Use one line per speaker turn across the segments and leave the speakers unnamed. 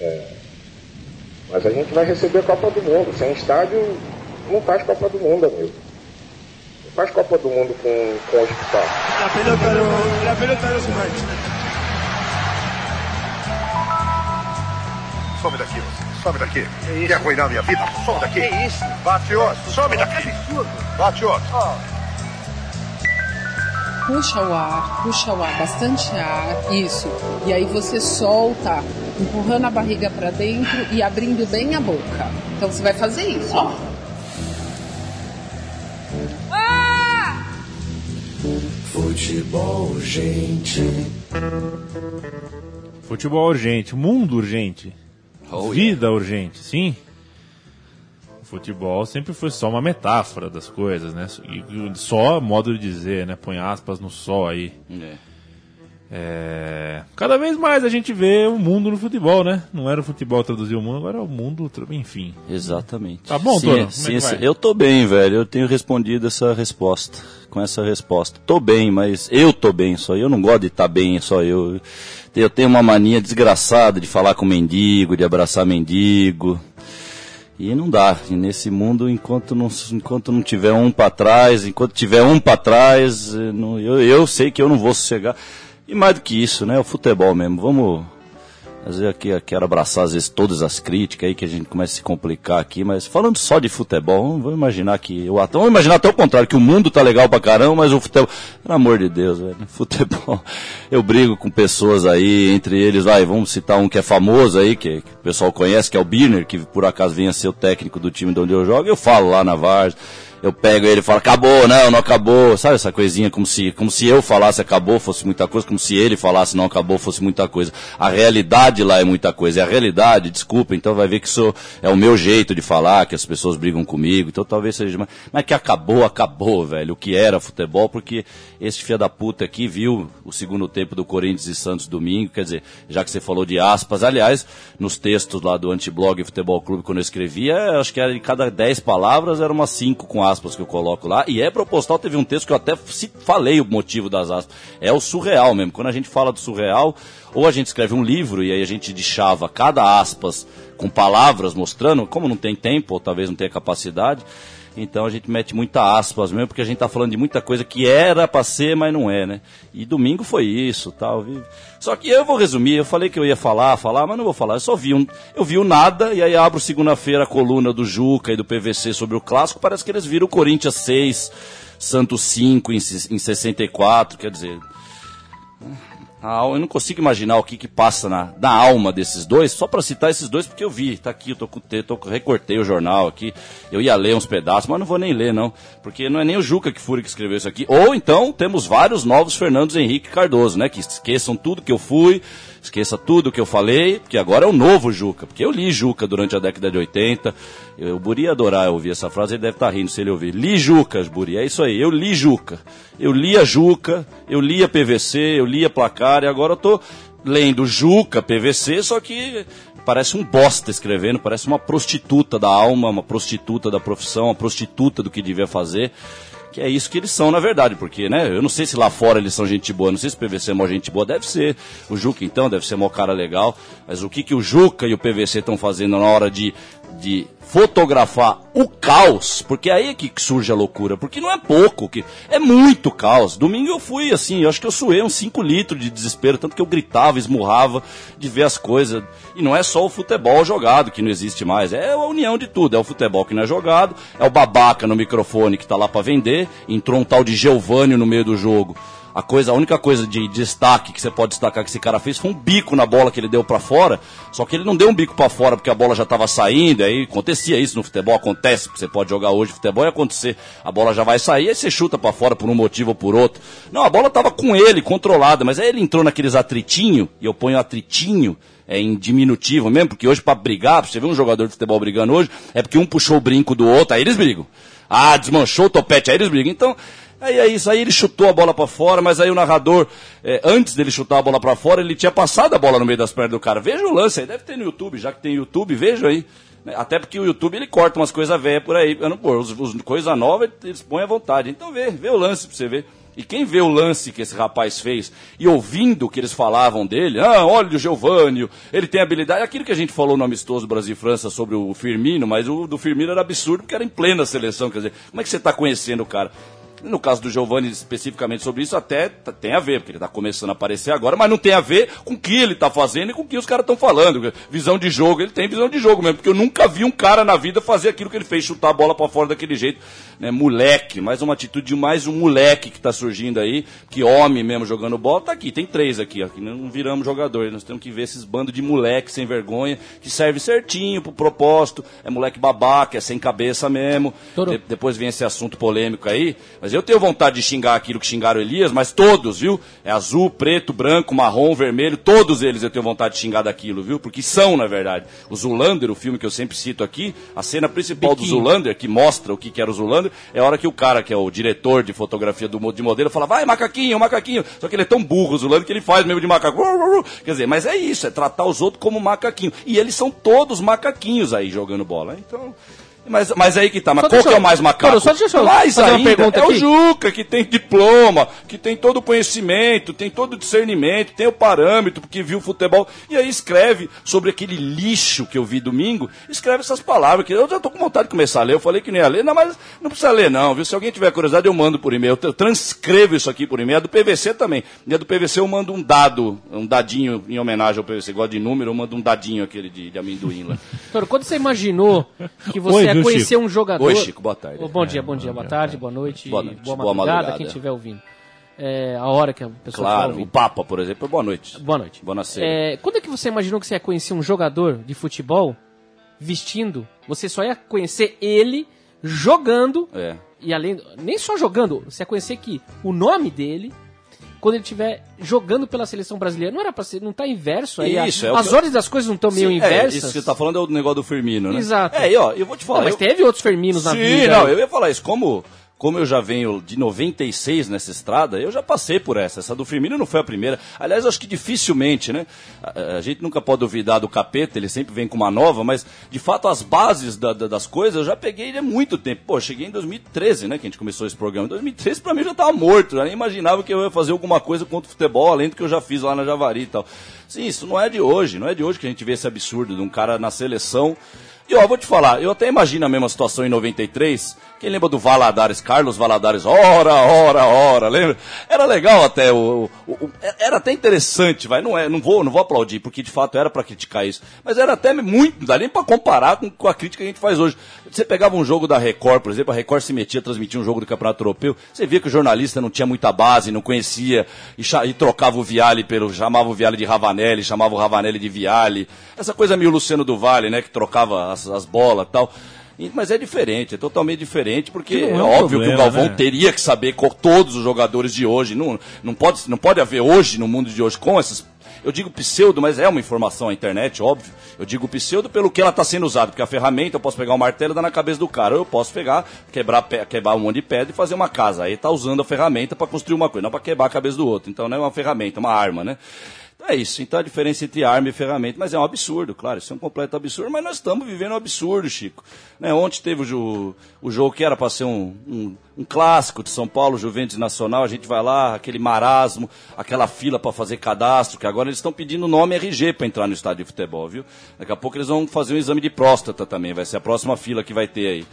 É, mas a gente vai receber a Copa do Mundo. Sem estádio, não faz Copa do Mundo, amigo. Não faz Copa do Mundo com, com hospital.
La pelota no, la pelota mancha.
Some daqui, você. Some daqui. Quer arruinar minha vida? Some daqui.
Que isso?
Bate outro. Some daqui. Bate outro.
Puxa o ar, puxa o ar, bastante ar, isso. E aí você solta, empurrando a barriga para dentro e abrindo bem a boca. Então você vai fazer isso, ó.
Futebol urgente.
Futebol urgente, mundo urgente, vida urgente, sim. O futebol sempre foi só uma metáfora das coisas, né? E só modo de dizer, né? Põe aspas no só aí. É, Cada vez mais a gente vê o mundo no futebol, né? Não era o futebol traduzir o mundo, agora é o mundo, enfim.
Exatamente.
Tá bom,
Sim,
é
sim,
vai?
eu tô bem, velho. Eu tenho respondido essa resposta. Com essa resposta. Tô bem, mas eu tô bem só. Eu não gosto de estar bem só eu. Eu tenho uma mania desgraçada de falar com mendigo, de abraçar mendigo. E não dá. E nesse mundo, enquanto não, enquanto não tiver um pra trás, enquanto tiver um pra trás, eh, eu, eu sei que eu não vou sossegar. E mais do que isso, né? O futebol mesmo. Vamos às vezes aqui, quero abraçar às vezes todas as críticas aí que a gente começa a se complicar aqui, mas falando só de futebol, vamos imaginar que eu vamos imaginar até o contrário, que o mundo tá legal pra caramba, mas o futebol, pelo amor de Deus, velho, futebol. Eu brigo com pessoas aí, entre eles, vai, vamos citar um que é famoso aí, que, que o pessoal conhece, que é o Birner, que por acaso venha ser o técnico do time de onde eu jogo, eu falo lá na Vars, eu pego ele e falo, acabou, não, não acabou. Sabe essa coisinha como se, como se eu falasse acabou fosse muita coisa, como se ele falasse não acabou fosse muita coisa. A realidade lá é muita coisa. E a realidade, desculpa, então vai ver que isso é o meu jeito de falar, que as pessoas brigam comigo, então talvez seja mais. Mas que acabou, acabou, velho. O que era futebol, porque esse filho da puta aqui viu o segundo tempo do Corinthians e Santos domingo, quer dizer, já que você falou de aspas, aliás, nos textos lá do Antiblog Futebol Clube, quando eu escrevia, acho que era de cada 10 palavras, era umas 5 com aspas que eu coloco lá, e é proposital, teve um texto que eu até falei o motivo das aspas. É o surreal mesmo. Quando a gente fala do surreal, ou a gente escreve um livro e aí a gente deixava cada aspas com palavras mostrando, como não tem tempo, ou talvez não tenha capacidade, então a gente mete muita aspas mesmo, porque a gente tá falando de muita coisa que era pra ser, mas não é, né? E domingo foi isso, tal. Só que eu vou resumir, eu falei que eu ia falar, falar, mas não vou falar. Eu só vi um, eu vi o nada e aí abro segunda-feira a coluna do Juca e do PVC sobre o clássico, parece que eles viram o Corinthians 6, Santos 5 em, em 64, quer dizer, eu não consigo imaginar o que que passa na, na alma desses dois, só para citar esses dois, porque eu vi, tá aqui, eu tô com tô recortei o jornal aqui, eu ia ler uns pedaços, mas não vou nem ler não, porque não é nem o Juca que Fúria que escreveu isso aqui, ou então temos vários novos Fernandos Henrique Cardoso, né, que esqueçam tudo que eu fui, esqueça tudo que eu falei, porque agora é o novo Juca, porque eu li Juca durante a década de 80, eu, o Buri adorar ouvir essa frase, ele deve estar rindo se ele ouvir, li Jucas, Buri, é isso aí, eu li Juca, eu li a Juca, eu li a PVC, eu li a Placar, e agora eu tô lendo Juca, PVC, só que parece um bosta escrevendo, parece uma prostituta da alma, uma prostituta da profissão, uma prostituta do que devia fazer. Que é isso que eles são, na verdade, porque, né? Eu não sei se lá fora eles são gente boa, não sei se o PVC é mó gente boa, deve ser. O Juca, então, deve ser mó cara legal. Mas o que, que o Juca e o PVC estão fazendo na hora de, de fotografar o caos? Porque aí é que surge a loucura. Porque não é pouco, que é muito caos. Domingo eu fui assim, eu acho que eu suei uns 5 litros de desespero, tanto que eu gritava, esmurrava de ver as coisas. E não é só o futebol jogado que não existe mais, é a união de tudo. É o futebol que não é jogado, é o babaca no microfone que tá lá para vender, entrou um tal de Giovanni no meio do jogo. A coisa, a única coisa de destaque que você pode destacar que esse cara fez foi um bico na bola que ele deu para fora. Só que ele não deu um bico para fora porque a bola já estava saindo. Aí acontecia isso no futebol, acontece. Você pode jogar hoje futebol e acontecer. A bola já vai sair, aí você chuta para fora por um motivo ou por outro. Não, a bola estava com ele, controlada, mas aí ele entrou naqueles atritinho, e eu ponho atritinho é, em diminutivo mesmo, porque hoje para brigar, pra você ver um jogador de futebol brigando hoje, é porque um puxou o brinco do outro, aí eles brigam. Ah, desmanchou o topete, aí eles brigam. Então, Aí é isso, aí ele chutou a bola pra fora, mas aí o narrador, é, antes dele chutar a bola pra fora, ele tinha passado a bola no meio das pernas do cara. Veja o lance aí, deve ter no YouTube, já que tem YouTube, veja aí. Né? Até porque o YouTube ele corta umas coisas velhas por aí. Pô, os, os coisa nova eles põem à vontade. Então vê, vê o lance pra você ver. E quem vê o lance que esse rapaz fez e ouvindo o que eles falavam dele, ah, olha o Giovânio, ele tem habilidade, aquilo que a gente falou no amistoso Brasil e França sobre o Firmino, mas o do Firmino era absurdo porque era em plena seleção, quer dizer, como é que você está conhecendo o cara? No caso do Giovanni, especificamente sobre isso, até tem a ver, porque ele está começando a aparecer agora, mas não tem a ver com o que ele está fazendo e com o que os caras estão falando. Visão de jogo, ele tem visão de jogo mesmo, porque eu nunca vi um cara na vida fazer aquilo que ele fez, chutar a bola para fora daquele jeito. Né? Moleque, mais uma atitude de mais um moleque que está surgindo aí, que homem mesmo jogando bola, tá aqui, tem três aqui, ó, que não viramos jogadores, nós temos que ver esses bandos de moleque sem vergonha, que serve certinho pro propósito, é moleque babaca, é sem cabeça mesmo. De, depois vem esse assunto polêmico aí, mas eu tenho vontade de xingar aquilo que xingaram Elias, mas todos, viu? É azul, preto, branco, marrom, vermelho, todos eles eu tenho vontade de xingar daquilo, viu? Porque são, na verdade. O Zulander, o filme que eu sempre cito aqui, a cena principal Biquinho. do Zulander, que mostra o que, que era o Zulander, é a hora que o cara, que é o diretor de fotografia do, de modelo, fala, vai, macaquinho, macaquinho. Só que ele é tão burro, o Zulander, que ele faz mesmo de macaco. Quer dizer, mas é isso, é tratar os outros como macaquinho. E eles são todos macaquinhos aí jogando bola. Então, mas, mas aí que tá, mas qual que é o mais macaco?
só deixa eu
mais
fazer
ainda,
uma pergunta
é
aqui.
o Juca, que tem diploma, que tem todo o conhecimento, tem todo o discernimento, tem o parâmetro, porque viu futebol, e aí escreve sobre aquele lixo que eu vi domingo, escreve essas palavras, que eu já tô com vontade de começar a ler, eu falei que não ia ler, não, mas não precisa ler não, viu? Se alguém tiver curiosidade, eu mando por e-mail, eu transcrevo isso aqui por e-mail, é do PVC também, e é do PVC eu mando um dado, um dadinho em homenagem ao PVC, gosta de número, eu mando um dadinho aquele de, de amendoim lá.
Doutor, quando você imaginou que você
Oi, viu,
conhecer
Chico?
um jogador...
Oi, Chico, boa tarde.
Oh, bom dia, bom dia, boa tarde, boa noite,
Boa noite,
boa
boa
madrugada,
madrugada.
quem estiver ouvindo. É, a hora que a pessoa
Claro, o. Papa, por exemplo, boa noite.
Boa noite.
Boa noite.
É, quando é que você imaginou que você ia conhecer um jogador de futebol vestindo? Você só ia conhecer ele jogando
É.
e além nem só jogando, você ia conhecer que o nome dele quando ele estiver jogando pela seleção brasileira, não era para ser, não tá inverso aí. a-
Isso, é o
as
que-
ordens das coisas não estão meio
Sim, é,
inversas.
isso que você tá falando é o negócio do Firmino, né?
Exato.
É, e ó, eu vou te falar.
Não, mas
eu-
teve outros Ferminos na
Sim,
vida.
não, eu ia falar isso. Como, como eu já venho de 96 nessa estrada, eu já passei por essa. Essa do Firmino não foi a primeira. Aliás, acho que dificilmente, né? A, a gente nunca pode duvidar do capeta, ele sempre vem com uma nova, mas de fato as bases da- da- das coisas eu já peguei há muito tempo. Pô, cheguei em 2013, né? Que a gente começou esse programa. Em 2013 pra mim eu já tava morto, eu nem imaginava que eu ia fazer alguma coisa contra o futebol, além do que eu já fiz lá na Javari e tal. Sim, isso não é de hoje, não é de hoje que a gente vê esse absurdo de um cara na seleção. E ó, vou te falar, eu até imagino a mesma situação em 93. Quem lembra do Valadares, Carlos Valadares? Ora, ora, ora, lembra? Era legal até o, o- o- era até interessante, vai, não é, não vou, não vou aplaudir, porque de fato era pra criticar isso, mas era até muito, não dá nem pra comparar com, com a crítica que a gente faz hoje. Você pegava um jogo da Record, por exemplo, a Record se metia a transmitir um jogo do Campeonato Europeu, você via que o jornalista não tinha muita base, não conhecia e, e trocava o Viale pelo, chamava o Viale de Ravanelli, chamava o Ravanelli de Viale. Essa coisa meio Luciano do Vale, né, que trocava as, as bolas e tal. Mas é diferente, é totalmente diferente, porque
Que
é
é
óbvio que o
problema,
Galvão
né?
teria que saber com todos os jogadores de hoje. Não, não, pode, não pode haver hoje, no mundo de hoje, com essas. Eu digo pseudo, mas é uma informação à internet, óbvio. Eu digo pseudo pelo que ela está sendo usada, porque a ferramenta eu posso pegar um martelo e dar na cabeça do cara, ou eu posso pegar, quebrar, quebrar um monte de pedra e fazer uma casa. Aí tá usando a ferramenta para construir uma coisa, não para quebrar a cabeça do outro. Então não é uma ferramenta, é uma arma, né? É isso. Então a diferença entre arma e ferramenta, mas é um absurdo, claro, isso é um completo absurdo, mas nós estamos vivendo um absurdo, Chico. Né, ontem teve o, o jogo que era para ser um, um- um clássico de São Paulo, Juventus Nacional, a gente vai lá, aquele marasmo, aquela fila para fazer cadastro, que agora eles estão pedindo nome RG para entrar no estádio de futebol, viu? Daqui a pouco eles vão fazer um exame de próstata também, vai ser a próxima fila que vai ter aí.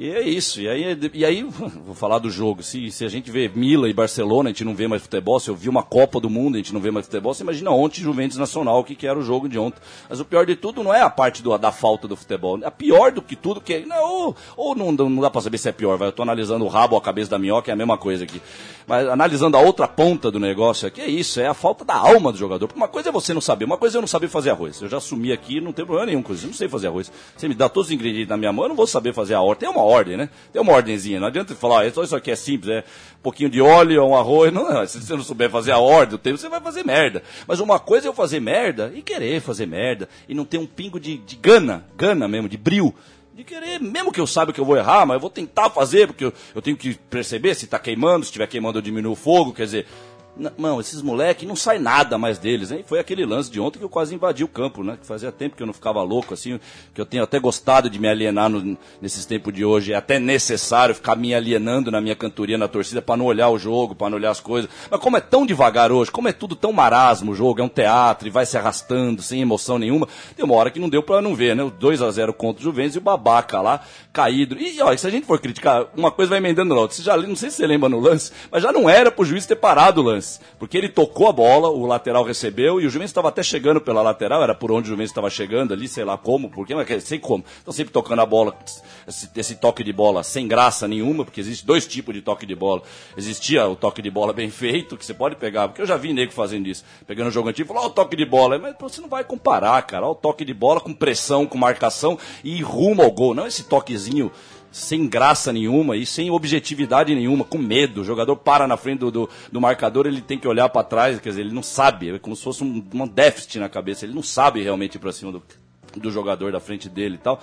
E é isso. E aí, e aí vou falar do jogo. Se, se a gente vê Milan e Barcelona, a gente não vê mais futebol. Se eu vi uma Copa do Mundo, a gente não vê mais futebol. Você imagina ontem Juventus Nacional, o que, que era o jogo de ontem. Mas o pior de tudo não é a parte do, da falta do futebol. A pior do que tudo, que é, não, ou, ou não, não dá pra saber se é pior. Vai, eu tô analisando o rabo ou a cabeça da minhoca, é a mesma coisa aqui. Mas analisando a outra ponta do negócio aqui, é isso, é a falta da alma do jogador. Porque uma coisa é você não saber, uma coisa é eu não saber fazer arroz. Eu já assumi aqui, não tem problema nenhum com isso. Eu não sei fazer arroz. Você me dá todos os ingredientes na minha mão, eu não vou saber fazer a ordem. Tem uma ordem, né? Tem uma ordenzinha. Não adianta falar, ah, só isso aqui é simples, é um pouquinho de óleo, um arroz. Não, não. Se você não souber fazer a ordem do tempo, você vai fazer merda. Mas uma coisa é eu fazer merda e querer fazer merda. E não ter um pingo de, de gana, gana mesmo, de bril de querer, mesmo que eu saiba que eu vou errar, mas eu vou tentar fazer, porque eu, eu tenho que perceber se está queimando, se estiver queimando eu diminuo o fogo, quer dizer, Não, esses moleques não sai nada mais deles, hein? Foi aquele lance de ontem que eu quase invadi o campo, né? Que fazia tempo que eu não ficava louco, assim, que eu tenho até gostado de me alienar no, nesses tempos de hoje. É até necessário ficar me alienando na minha cantoria, na torcida, para não olhar o jogo, para não olhar as coisas. Mas como é tão devagar hoje, como é tudo tão marasmo o jogo, é um teatro e vai se arrastando, sem emoção nenhuma, tem uma hora que não deu para não ver, né? O 2 a 0 contra o Juventus e o babaca lá, caído. E, ó, se a gente for criticar, uma coisa vai emendando na outra. Você já, não sei se você lembra no lance, mas já não era pro juiz ter parado o lance. Porque ele tocou a bola, o lateral recebeu, e o Juventus estava até chegando pela lateral, era por onde o Juventus estava chegando ali, sei lá como, porque, mas sei como. Então sempre tocando a bola, esse, esse, toque de bola sem graça nenhuma, porque existe dois tipos de toque de bola. Existia o toque de bola bem feito, que você pode pegar, porque eu já vi nego fazendo isso, pegando o jogo antigo, falou, o toque de bola, mas você não vai comparar, cara, ó, o toque de bola com pressão, com marcação e rumo ao gol, não esse toquezinho sem graça nenhuma e sem objetividade nenhuma, com medo. O jogador para na frente do, do, do marcador, ele tem que olhar para trás, quer dizer, ele não sabe, é como se fosse um, um déficit na cabeça, ele não sabe realmente ir para cima do, do jogador da frente dele e tal.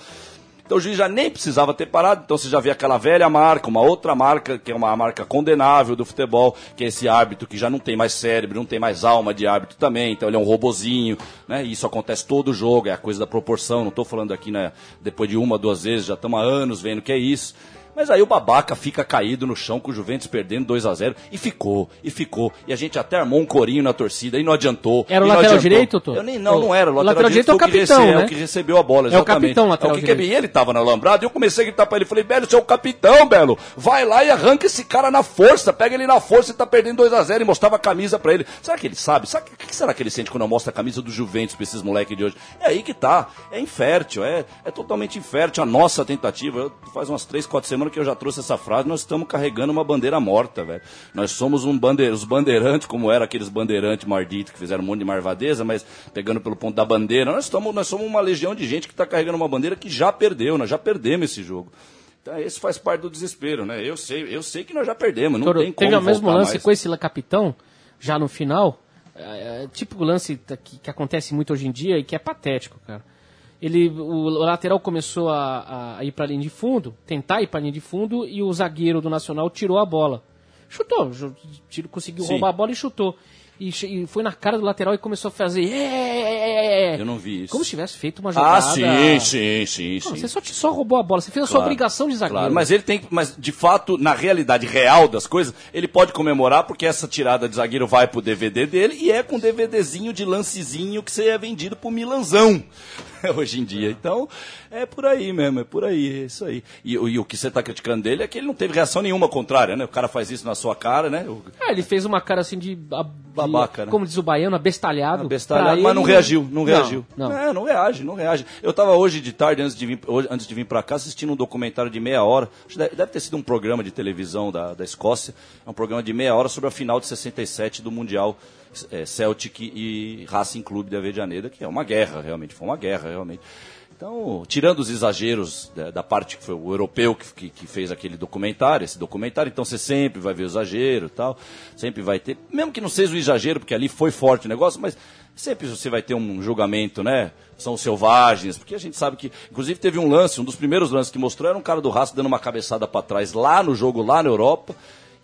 Então o juiz já nem precisava ter parado, então você já vê aquela velha marca, uma outra marca, que é uma marca condenável do futebol, que é esse árbitro que já não tem mais cérebro, não tem mais alma de árbitro também, então ele é um robozinho, né? E isso acontece todo jogo, é a coisa da proporção, não estou falando aqui, né, depois de uma, duas vezes, já estamos há anos vendo que é isso. Mas aí o babaca fica caído no chão com o Juventus perdendo 2 a 0 e ficou, e ficou. E a gente até armou um corinho na torcida e não adiantou.
Era o lateral direito,
Tô? Eu nem, não, não era. O lateral,
lateral direito é o capitão,
recebe,
né?
É o que recebeu a bola, exatamente.
É o capitão lateral
é o que, que E ele tava na lambrada e eu comecei a gritar pra ele. Falei, Belo, você é o capitão, Belo. Vai lá e arranca esse cara na força. Pega ele na força e tá perdendo 2 a 0 e mostrava a camisa pra ele. Será que ele sabe? Sabe o que será que ele sente quando mostra a camisa do Juventus pra esses moleques de hoje? É aí que tá. É infértil, é, é totalmente infértil a nossa tentativa. Eu, faz umas 3, 4 semanas que eu já trouxe essa frase, nós estamos carregando uma bandeira morta, velho. Nós somos um bandeira, os bandeirantes, como eram aqueles bandeirantes marditos que fizeram um monte de marvadeza, mas pegando pelo ponto da bandeira. Nós, estamos, nós somos uma legião de gente que está carregando uma bandeira que já perdeu, nós já perdemos esse jogo. Então, esse faz parte do desespero, né? Eu sei, eu sei que nós já perdemos, não Toro, tem como
Teve o mesmo lance mais. com esse capitão, já no final, é, é, tipo o lance que, que acontece muito hoje em dia e que é patético, cara ele, o lateral começou a, a ir para a linha de fundo, tentar ir para a linha de fundo, e o zagueiro do Nacional tirou a bola. Chutou, conseguiu Sim. roubar a bola e chutou. E, e, foi na cara do lateral e começou a fazer. É,
eu não vi isso.
Como se tivesse feito uma jogada.
Ah, sim, sim, sim.
Não,
sim.
Você só, só roubou a bola, você fez a claro, sua obrigação de zagueiro. Claro,
mas ele tem. Mas de fato, na realidade real das coisas, ele pode comemorar porque essa tirada de zagueiro vai pro DVD dele e é com DVDzinho de lancezinho que você é vendido pro Milanzão. hoje em dia. Então, é por aí mesmo, é por aí, é isso aí. E, e o que você está criticando dele é que ele não teve reação nenhuma contrária, né? O cara faz isso na sua cara, né? O...
É, ele fez uma cara assim de.
Babaca, né?
Como diz o baiano, abestalhado.
Abestalhado, mas não reagiu, não reagiu.
Não, não.
É, não reage, não reage. Eu estava hoje de tarde, antes de vir, hoje, antes de vir para cá, assistindo um documentário de meia hora. Deve, ter sido um programa de televisão da, da Escócia. É um programa de meia hora sobre a final de 67 do Mundial é, Celtic e Racing Clube da Avejaneda, que é uma guerra, realmente, foi uma guerra, realmente. Então, tirando os exageros da, da parte que foi o europeu que, que, que, fez aquele documentário, esse documentário, então você sempre vai ver o exagero tal, sempre vai ter, mesmo que não seja o exagero, porque ali foi forte o negócio, mas sempre você vai ter um julgamento, né? São selvagens, porque a gente sabe que, inclusive teve um lance, um dos primeiros lances que mostrou era um cara do Racing dando uma cabeçada para trás lá no jogo, lá na Europa,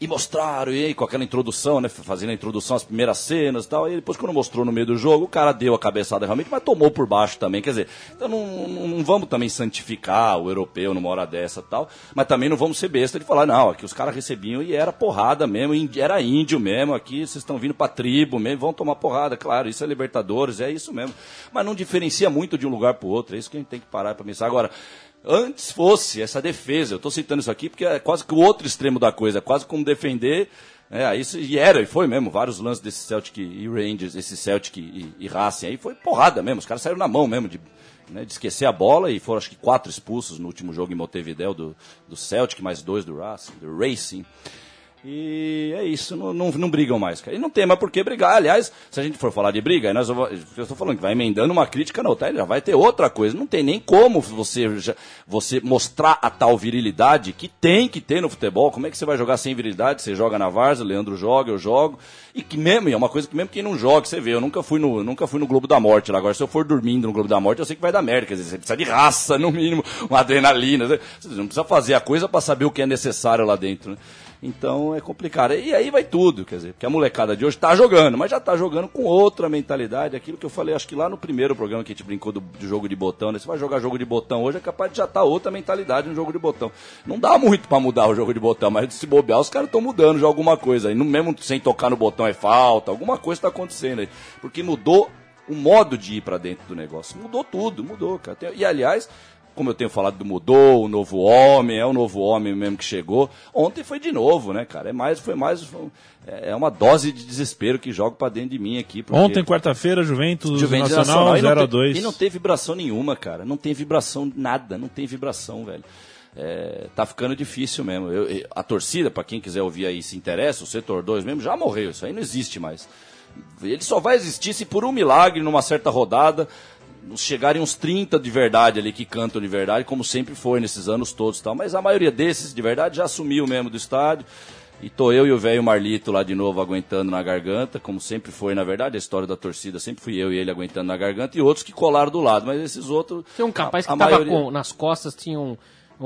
e mostraram, e aí, com aquela introdução, né? Fazendo a introdução, as primeiras cenas e tal. E depois, quando mostrou no meio do jogo, o cara deu a cabeçada realmente, mas tomou por baixo também. Quer dizer, então não, não, não vamos também santificar o europeu numa hora dessa tal, mas também não vamos ser besta de falar, não, aqui os caras recebiam e era porrada mesmo, era índio mesmo, aqui vocês estão vindo pra tribo mesmo, vão tomar porrada, claro, isso é Libertadores, é isso mesmo. Mas não diferencia muito de um lugar pro outro, é isso que a gente tem que parar para pensar. Agora, antes fosse essa defesa. Eu estou citando isso aqui porque é quase que o outro extremo da coisa, é quase como defender. É, isso, e era, e foi mesmo, vários lances desse Celtic e Rangers, esse Celtic e, e Racing aí, foi porrada mesmo, os caras saíram na mão mesmo de, né, de esquecer a bola e foram acho que quatro expulsos no último jogo em Montevideo do, do Celtic, mais dois do Racing, do Racing. E é isso, não, não, não, brigam mais, cara. E não tem mais por que brigar. Aliás, se a gente for falar de briga, nós, eu estou falando que vai emendando uma crítica na outra, já vai ter outra coisa. Não tem nem como você, você mostrar a tal virilidade que tem que ter no futebol. Como é que você vai jogar sem virilidade? Você joga na Varsa, o Leandro joga, eu jogo. E que mesmo, é uma coisa que mesmo quem não joga, você vê, eu nunca fui no, nunca fui no Globo da Morte lá. Agora, se eu for dormindo no Globo da Morte, eu sei que vai dar merda. Quer dizer, você precisa de raça, no mínimo, uma adrenalina. Você não precisa fazer a coisa para saber o que é necessário lá dentro, né? Então é complicado. E aí vai tudo, quer dizer, porque a molecada de hoje tá jogando, mas já tá jogando com outra mentalidade. Aquilo que eu falei, acho que lá no primeiro programa que a gente brincou do, do jogo de botão, né? Você vai jogar jogo de botão hoje, é capaz de já tá outra mentalidade no jogo de botão. Não dá muito para mudar o jogo de botão, mas se bobear, os caras estão mudando já alguma coisa. aí mesmo sem tocar no botão é falta, alguma coisa tá acontecendo aí. Porque mudou o modo de ir para dentro do negócio. Mudou tudo, mudou, cara. E aliás, como eu tenho falado do mudou, o novo homem, é o novo homem mesmo que chegou. Ontem foi de novo, né, cara? É mais, foi mais é uma dose de desespero que jogo para dentro de mim aqui.
Ontem, quarta-feira, Juventus, Juventus Nacional, 0 a 2
E não tem vibração nenhuma, cara. Não tem vibração nada, não tem vibração, velho. É, tá ficando difícil mesmo. Eu, a torcida, para quem quiser ouvir aí se interessa, o setor 2 mesmo já morreu, isso aí não existe mais. Ele só vai existir se por um milagre, numa certa rodada, chegarem uns 30 de verdade ali que cantam de verdade, como sempre foi nesses anos todos tal. Mas a maioria desses de verdade já sumiu mesmo do estádio. E tô eu e o velho Marlito lá de novo aguentando na garganta, como sempre foi, na verdade, a história da torcida sempre fui eu e ele aguentando na garganta, e outros que colaram do lado, mas esses outros.
Tem um capaz a, a que tava maioria... com, nas costas, tinha um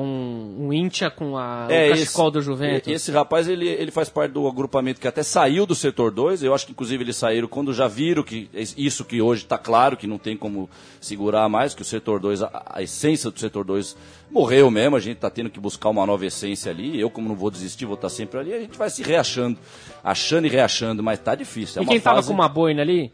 um, um Intia com a,
é,
o cachecol
esse,
do Juventus.
Esse rapaz, ele, ele faz parte do agrupamento que até saiu do setor 2. Eu acho que, inclusive, eles saíram quando já viram que isso que hoje está claro, que não tem como segurar mais, que o setor 2, a, a, essência do setor 2 morreu mesmo. A gente está tendo que buscar uma nova essência ali. Eu, como não vou desistir, vou estar tá sempre ali. A gente vai se reachando, achando e reachando, mas tá difícil.
É e quem fase... tava com uma boina ali?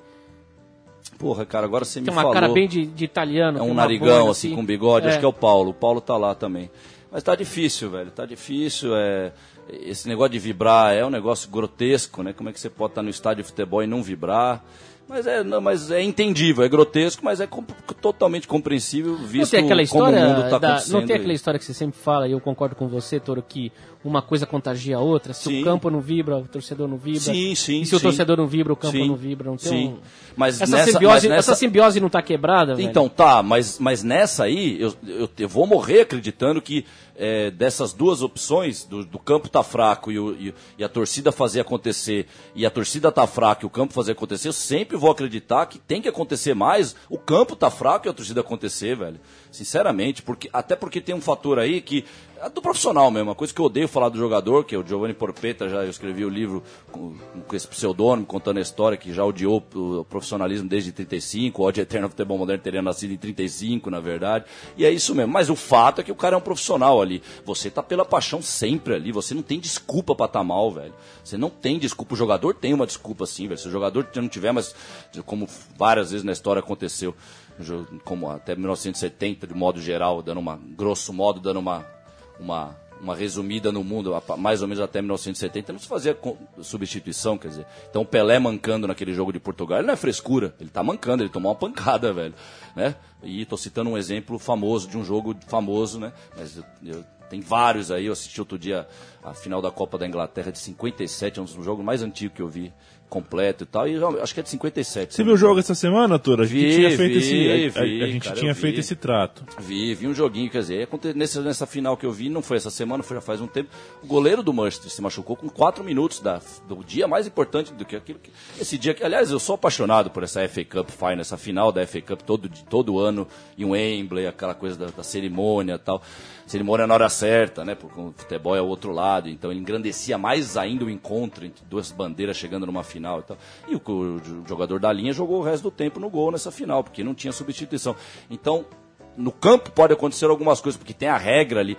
Porra, cara, agora você me
Tem
uma falou.
cara bem de, de italiano.
É um narigão, assim, assim, com bigode. É. Acho que é o Paulo. O Paulo tá lá também. Mas tá difícil, velho. Tá difícil. É... Esse negócio de vibrar é um negócio grotesco, né? Como é que você pode estar no estádio de futebol e não vibrar? Mas é, não, mas é entendível, é grotesco, mas é comp totalmente compreensível visto
não tem aquela história
como o mundo está acontecendo.
Não tem aquela história que você sempre fala, e eu concordo com você, Toro, que uma coisa contagia a outra. Se sim. o campo não vibra, o torcedor não vibra.
Sim, sim.
E se
o
torcedor não vibra, o campo não vibra. Não tem
sim.
Um...
Mas
essa,
nessa,
simbiose,
mas nessa...
essa simbiose não está quebrada,
Então,
velho?
tá, mas, mas nessa aí, eu, eu, eu vou morrer acreditando que é, dessas duas opções, do, do campo tá fraco e, o, e, e, a torcida fazer acontecer, e a torcida tá fraca e o campo fazer acontecer, eu sempre vou acreditar que tem que acontecer mais, o campo tá fraco e a torcida acontecer, velho. Sinceramente, porque, até porque tem um fator aí que é do profissional mesmo, uma coisa que eu odeio falar do jogador, que é o Giovanni Porpeta, já eu escrevi o livro com, com esse pseudônimo, contando a história que já odiou o profissionalismo desde 35, o ódio eterno futebol moderno teria nascido em 35, na verdade, e é isso mesmo, mas o fato é que o cara é um profissional ali, você tá pela paixão sempre ali, você não tem desculpa para tá mal, velho, você não tem desculpa, o jogador tem uma desculpa sim, velho, se o jogador não tiver, mas como várias vezes na história aconteceu, como até 1970, de modo geral, dando uma, grosso modo, dando uma uma, uma resumida no mundo, mais ou menos até 1970, não se fazia substituição, quer dizer. Então o Pelé mancando naquele jogo de Portugal, ele não é frescura, ele tá mancando, ele tomou uma pancada, velho. Né? E tô citando um exemplo famoso, de um jogo famoso, né? Mas eu, eu, tem vários aí, eu assisti outro dia a final da Copa da Inglaterra de 57, é um dos jogos mais antigos que eu vi completo e tal, e acho que é de 57.
Você viu o jogo essa semana, Tura? A gente
vi,
tinha feito
vi,
esse,
a,
vi, a, a gente cara, tinha feito esse trato.
Vi, vi um joguinho, quer dizer, nessa, nessa final que eu vi, não foi essa semana, foi já faz um tempo, o goleiro do Manchester se machucou com 4 minutos da, do dia mais importante do que aquilo que, esse dia que, aliás, eu sou apaixonado por essa FA Cup Final, essa final da FA Cup todo, todo ano, em Wembley, aquela coisa da, da cerimônia e tal cerimônia na hora certa, né? Porque o futebol é o outro lado, então ele engrandecia mais ainda o encontro entre duas bandeiras chegando numa final e tal. E o, o, jogador da linha jogou o resto do tempo no gol nessa final, porque não tinha substituição. Então, no campo pode acontecer algumas coisas, porque tem a regra ali.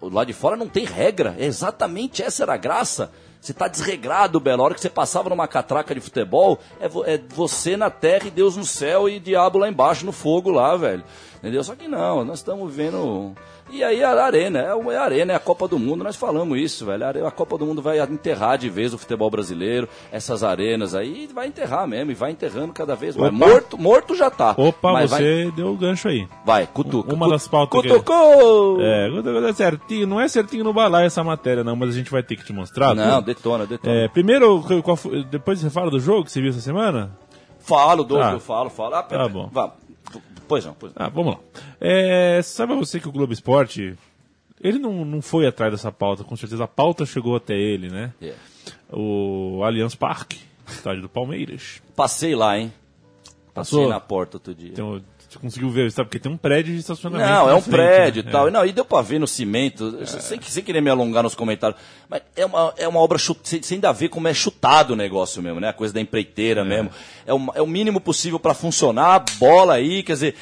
Lá de fora não tem regra, é exatamente essa era a graça. Você está desregrado, Belo. A hora que você passava numa catraca de futebol, é, vo é, você na terra e Deus no céu e diabo lá embaixo no fogo lá, velho. Entendeu? Só que não, nós estamos vivendo e aí a Arena, é, é a Arena, é a Copa do Mundo, nós falamos isso, velho. A Copa do Mundo vai enterrar de vez o futebol brasileiro, essas arenas aí, vai enterrar mesmo, e vai enterrando cada vez mais. Morto, morto já tá.
Opa, você vai... deu o gancho aí.
Vai, cutuca.
Uma das pautas
Cutucou!
Que... É, cutucou certinho. Não é certinho no balaio essa matéria, não, mas a gente vai ter que te mostrar.
Não, tudo. detona, detona.
É, primeiro, depois você fala do jogo que você viu essa semana?
Falo, Douglas, ah. eu falo, falo. Ah,
pera, tá bom.
Vá. Pois não, pois
não. Ah, vamos lá. É, sabe você que o Globo Esporte, ele não, não foi atrás dessa pauta, com certeza a pauta chegou até ele, né?
Yeah.
O Allianz Parque, estádio do Palmeiras.
Passei lá, hein? Passei
Passou?
na porta outro dia.
Então, você conseguiu ver, sabe? Porque tem um prédio de estacionamento.
Não, é um
frente,
prédio
né?
e tal.
É.
Não, e deu pra ver no cimento, sem, sem querer me alongar nos comentários, mas é uma, é uma obra sem, ainda ver como é chutado o negócio mesmo, né? A coisa da empreiteira mesmo. É o, é o mínimo possível pra funcionar, bola aí, quer dizer.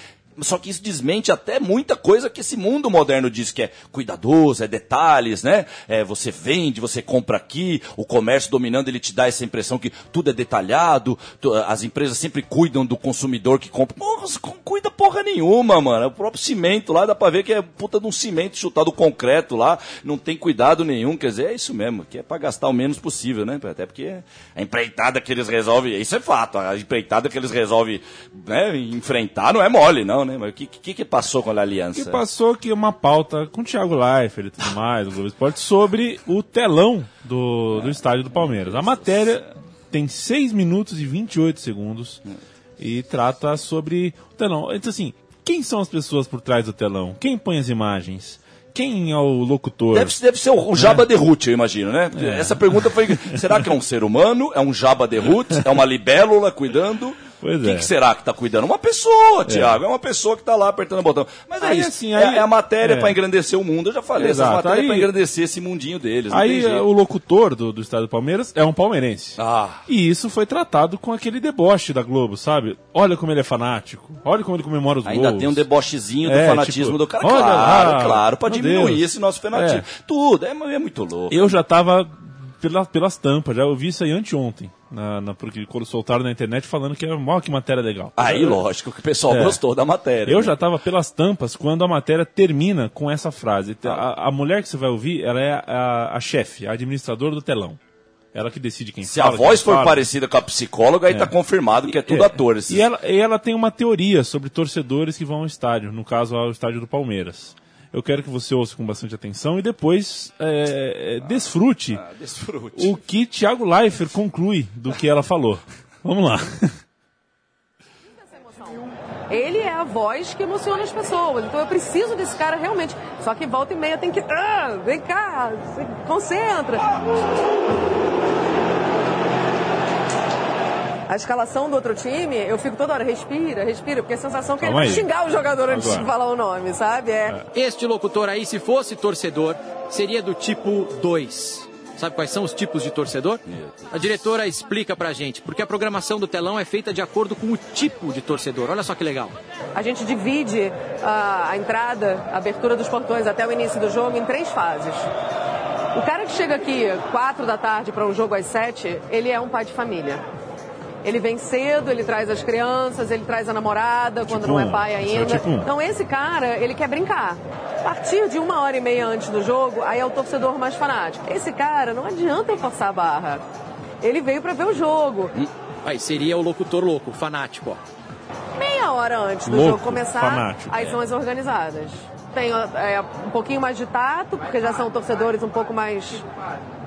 Só que isso desmente até muita coisa que esse mundo moderno diz que é cuidadoso, é detalhes, né? É, você vende, você compra aqui, o comércio dominando, ele te dá essa impressão que tudo é detalhado, as empresas sempre cuidam do consumidor que compra. Você não cuida porra nenhuma, mano. O próprio cimento lá, dá pra ver que é puta de um cimento chutado concreto lá, não tem cuidado nenhum, quer dizer, é isso mesmo, que é pra gastar o menos possível, né? Até porque a empreitada que eles resolvem, isso é fato, a empreitada que eles resolvem né, enfrentar não é mole, não, né? Mas o que, que, que passou com a aliança?
que passou que uma pauta com o Thiago Leifert e tudo mais, do Globo Esporte, sobre o telão do, do estádio do Palmeiras. A matéria tem 6 minutos e 28 segundos e trata sobre o telão. Então, assim, quem são as pessoas por trás do telão? Quem põe as imagens? Quem é o locutor?
Deve, deve ser o, o Jabba de Hutt, eu imagino, né? Essa pergunta foi: será que é um ser humano? É um Jabba de Hutt? É uma libélula cuidando?
Pois
Quem
é.
que será que está cuidando? Uma pessoa, Tiago. É. uma pessoa que está lá apertando o botão. Mas é
Aí,
isso.
assim,
é,
aí-
é a matéria
é.
para engrandecer o mundo. Eu já falei,
Exato.
essa matéria é para engrandecer esse mundinho deles.
Aí o locutor do, do estádio do Palmeiras é um palmeirense.
Ah,
E isso foi tratado com aquele deboche da Globo, sabe? Olha como ele é fanático, olha como ele comemora os
ainda
gols.
tem um debochezinho do
É,
fanatismo
tipo,
do cara.
olha
claro,
lá,
claro, para diminuir
Deus.
esse nosso fanatismo.
É.
Tudo, é, é muito louco.
Eu já tava pela, pelas tampas, já ouvi isso aí anteontem, na, na, porque soltaram na internet falando que é mó que matéria legal.
Aí,
Eu-
lógico que o pessoal
É.
gostou da matéria.
Eu
né?
já tava pelas tampas quando a matéria termina com essa frase. A, a mulher que você vai ouvir, ela é a, a chefe, a administradora do telão. Ela que decide quem
Se
fala.
a voz for
fala.
parecida com a psicóloga, aí tá confirmado que é tudo
É.
ator. Esses...
E ela, e ela tem uma teoria sobre torcedores que vão ao estádio, no caso ao estádio do Palmeiras. Eu quero que você ouça com bastante atenção e depois é, é, desfrute
Ah, desfrute.
o que Thiago Leifert conclui do que ela falou. Vamos lá.
Ele é a voz que emociona as pessoas. Então eu preciso desse cara realmente. Só que volta e meia tem que. Ah, vem cá, se concentra. A escalação do outro time, eu fico toda hora, respira, respira, porque a sensação é que ele vai xingar o jogador antes
Agora.
de falar o nome, sabe? É.
Este locutor aí, se fosse torcedor, seria do tipo 2. Sabe quais são os tipos de torcedor? A diretora explica pra gente, porque a programação do telão é feita de acordo com o tipo de torcedor. Olha só que legal.
A gente divide a, a entrada, a abertura dos portões até o início do jogo em três fases. O cara que chega aqui quatro da tarde para um jogo às sete, ele é um pai de família. Ele vem cedo, ele traz as crianças, ele traz a namorada quando não é pai
Esse é
ainda.
tipo.
Então esse cara, ele quer brincar. A partir de uma hora e meia antes do jogo, aí é o torcedor mais fanático. Esse cara, não adianta eu forçar a barra. Ele veio para ver o jogo.
Aí seria o locutor louco, fanático, ó.
Meia hora antes do
Louco,
jogo começar,
fanático.
aí são as organizadas. Tem é, um pouquinho mais de tato, porque já são torcedores um pouco mais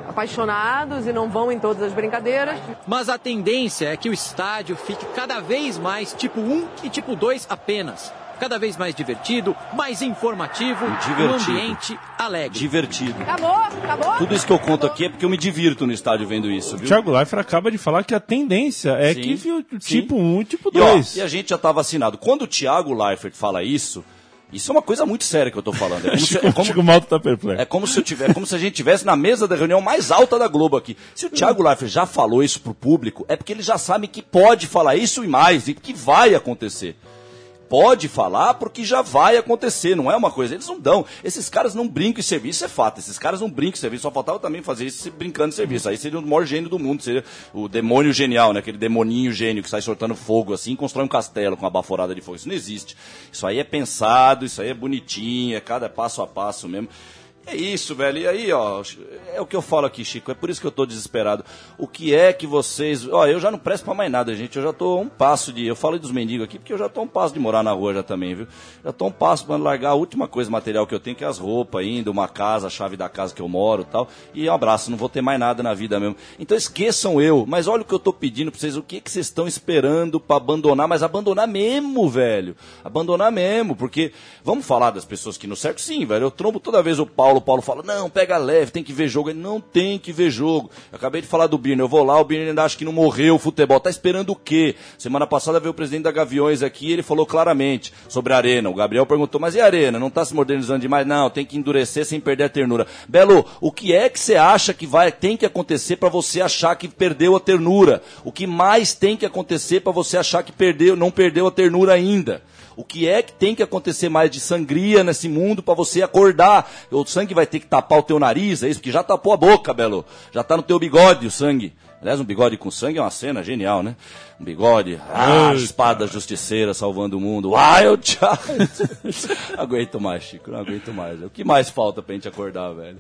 apaixonados e não vão em todas as brincadeiras.
Mas a tendência é que o estádio fique cada vez mais tipo 1 e tipo 2 apenas. Cada vez mais divertido, mais informativo, um
Divertido.
ambiente alegre.
Divertido.
Acabou? Acabou?
Tudo isso que eu conto aqui é porque eu me divirto no estádio vendo isso,
O
viu?
Thiago Leifert acaba de falar que a tendência é
Sim,
que viu
sim.
tipo 1 e tipo
E, ó,
2.
e a gente já tá vacinado. Quando o Thiago Leifert fala isso, isso é uma coisa muito séria que eu tô falando. É como, se, é como-
Chico Malta tá perplexo.
é como se eu tiver, é como se a gente tivesse na mesa da reunião mais alta da Globo aqui. Se o Thiago Leifert já falou isso pro público, é porque ele já sabe que pode falar isso e mais, e que vai acontecer. Pode falar porque já vai acontecer, não é uma coisa. Eles não dão. Esses caras não brincam em serviço, é fato. Esses caras não brincam em serviço. Só faltava também fazer isso brincando em serviço. Aí seria o maior gênio do mundo. Seria o demônio genial, né? Aquele demoninho gênio que sai soltando fogo assim constrói um castelo com uma baforada de fogo. Isso não existe. Isso aí é pensado, isso aí é bonitinho, é cada passo a passo mesmo. É isso, velho. E aí, ó, é o que eu falo aqui, Chico. É por isso que eu tô desesperado. O que é que vocês. Ó, eu já não presto pra mais nada, gente. Eu já tô um passo de. Eu falo dos mendigos aqui, porque eu já tô um passo de morar na rua já também, viu? Já tô um passo pra largar a última coisa material que eu tenho, que é as roupas ainda, uma casa, a chave da casa que eu moro tal. E um abraço, não vou ter mais nada na vida mesmo. Então esqueçam eu. Mas olha o que eu tô pedindo pra vocês. O que que vocês estão esperando pra abandonar? Mas abandonar mesmo, velho. Abandonar mesmo. Porque, vamos falar das pessoas que no certo, sim, velho. Eu trombo toda vez o Paulo Paulo. Paulo fala, não, pega leve, tem que ver jogo. Ele, não tem que ver jogo. Eu acabei de falar do Birner, eu vou lá, o Birner ainda acha que não morreu o futebol. Tá esperando o quê? Semana passada veio o presidente da Gaviões aqui ele falou claramente sobre a Arena. O Gabriel perguntou, mas e a Arena? Não tá se modernizando demais? Não, tem que endurecer sem perder a ternura. Belo, o que é que você acha que vai, tem que acontecer para você achar que perdeu a ternura? O que mais tem que acontecer para você achar que perdeu, não perdeu a ternura ainda? O que é que tem que acontecer mais de sangria nesse mundo para você acordar? O sangue vai ter que tapar o teu nariz, é isso? Porque já tapou a boca, Belo. Já tá no teu bigode o sangue. Aliás, um bigode com sangue é uma cena genial, né? Um bigode, ah, espada justiceira salvando o mundo. Wild Child. não aguento mais, Chico, não aguento mais. O que mais falta pra gente acordar, velho?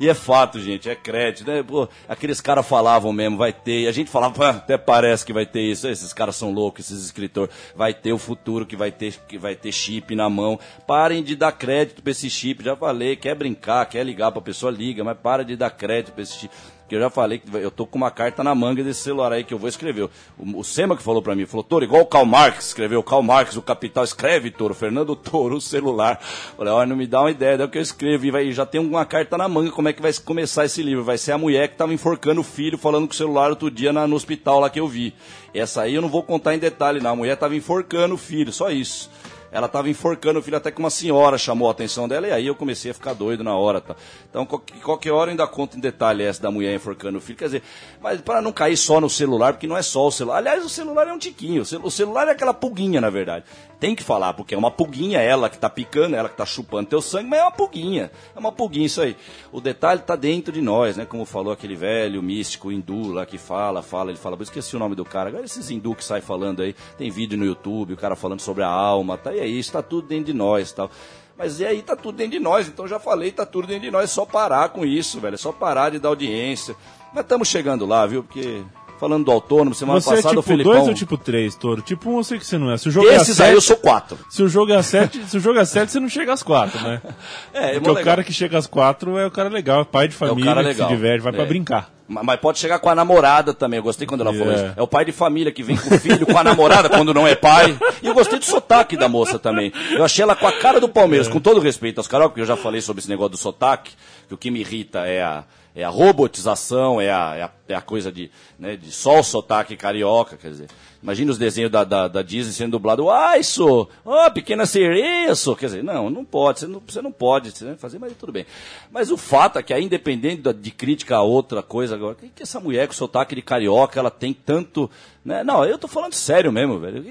E é fato, gente, é crédito, né? Pô, aqueles caras falavam mesmo, vai ter. E a gente falava, ah, até parece que vai ter isso. Esses caras são loucos, esses escritores. Vai ter o futuro que vai ter, que vai ter chip na mão. Parem de dar crédito pra esse chip. Já falei, quer brincar, quer ligar pra pessoa, liga, mas para de dar crédito pra esse chip. Porque eu já falei que eu tô com uma carta na manga desse celular aí que eu vou escrever. O, o Sema que falou para mim, falou, Toro, igual o Karl Marx escreveu, Karl Marx, o Capital, escreve, Toro, Fernando Toro, o celular. Falei, olha, não me dá uma ideia, é o que eu escrevo. E vai, já tem uma carta na manga, como é que vai começar esse livro? Vai ser a mulher que tava enforcando o filho, falando com o celular outro dia na, no hospital lá que eu vi. Essa aí eu não vou contar em detalhe, não. A mulher tava enforcando o filho, só isso ela estava enforcando o filho até que uma senhora chamou a atenção dela e aí eu comecei a ficar doido na hora. Tá? Então, qualquer hora eu ainda conto em detalhe essa da mulher enforcando o filho. Quer dizer, mas para não cair só no celular, porque não é só o celular. Aliás, o celular é um tiquinho. O celular é aquela pulguinha, na verdade. Tem que falar, porque é uma pulguinha, ela que está picando, ela que está chupando teu sangue, mas é uma pulguinha. É uma pulguinha isso aí. O detalhe está dentro de nós, né? Como falou aquele velho místico hindu lá que fala, fala, ele fala, eu esqueci o nome do cara. Agora esses hindu que sai falando aí, tem vídeo no YouTube, o cara falando sobre a alma, tá? E é isso, está tudo dentro de nós tal. Mas e aí tá tudo dentro de nós, então já falei, tá tudo dentro de nós, é só parar com isso, velho, é só parar de dar audiência. Mas estamos chegando lá, viu? Porque falando do autônomo, semana
você
passada
é tipo
o Felipão...
2 ou tipo 3, Toro? Tipo 1 um, eu sei que você não é. Se o jogo
Esses
é
aí eu sou 4.
Se o jogo é 7, se o jogo é 7, você não chega às 4, né?
É,
Porque o cara que chega às 4 é o cara legal, é pai de família,
cara
que
legal.
se diverte, vai
É.
pra brincar.
Mas pode chegar com a namorada também. Eu gostei quando ela falou
É.
isso. É o pai de família que vem com o filho, com a namorada, quando não é pai. E eu gostei do sotaque da moça também. Eu achei ela com a cara do Palmeiras, com todo respeito aos caras, porque eu já falei sobre esse negócio do sotaque, que o que me irrita é a, é a robotização, é a, é a, é a coisa de, né, de só o sotaque carioca, quer dizer. Imagina os desenhos da, da, da Disney sendo dublado, ai, sou, ó, pequena sereia, sou. Quer dizer, não, não pode, você não, você não pode fazer, mas tudo bem. Mas o fato é que, independente de crítica a outra coisa agora, que, que essa mulher com sotaque de carioca, ela tem tanto. Né? Não, eu tô falando sério mesmo, velho.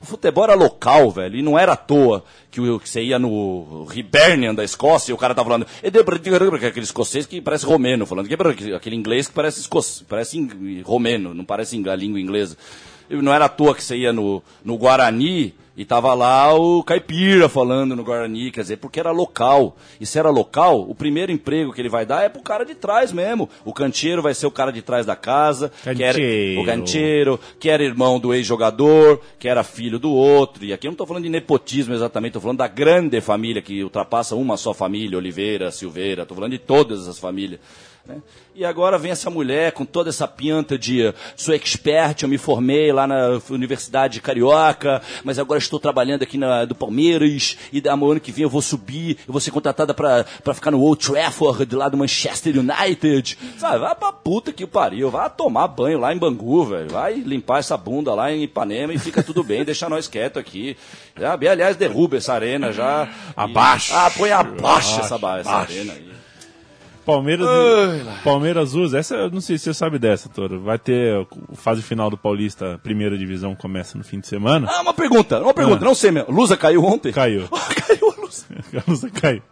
O futebol era local, velho, e não era à toa que, o, que você ia no Hibernian da Escócia e o cara tá falando. que é Aquele escocês que parece romeno, falando. Aquele inglês que parece, esco, parece romeno, não parece a língua inglesa. Não era à toa que você ia no, no Guarani e tava lá o caipira falando no Guarani, quer dizer, porque era local. E se era local, o primeiro emprego que ele vai dar é pro cara de trás mesmo. O canteiro vai ser o cara de trás da casa, que era
Canteiro.
o canteiro, que era irmão do ex-jogador, que era filho do outro. E aqui eu não estou falando de nepotismo exatamente, estou falando da grande família que ultrapassa uma só família, Oliveira, Silveira, estou falando de todas as famílias. Né? E agora vem essa mulher com toda essa pinta de sou expert, eu me formei lá na Universidade Carioca, mas agora estou trabalhando aqui na, do Palmeiras e da ano que vem eu vou subir, eu vou ser contratada para ficar no Old Trafford lá do Manchester United. Sabe, vai pra puta que pariu, vai tomar banho lá em Bangu, velho, vai limpar essa bunda lá em Ipanema e fica tudo bem, deixa nós quieto aqui. Já, bem, aliás, derruba essa arena já. E-
Abaixo.
Ah, põe abaixo essa, ba- essa
Abaixo.
arena aí.
Palmeiras, Palmeiras usa, essa eu não sei se você sabe dessa, Toro. Vai ter o fase final do Paulista, primeira divisão começa no fim de semana.
Ah, uma pergunta, uma pergunta,
Ah.
não sei mesmo. Lusa caiu ontem?
Caiu.
caiu a luz.
A luz caiu.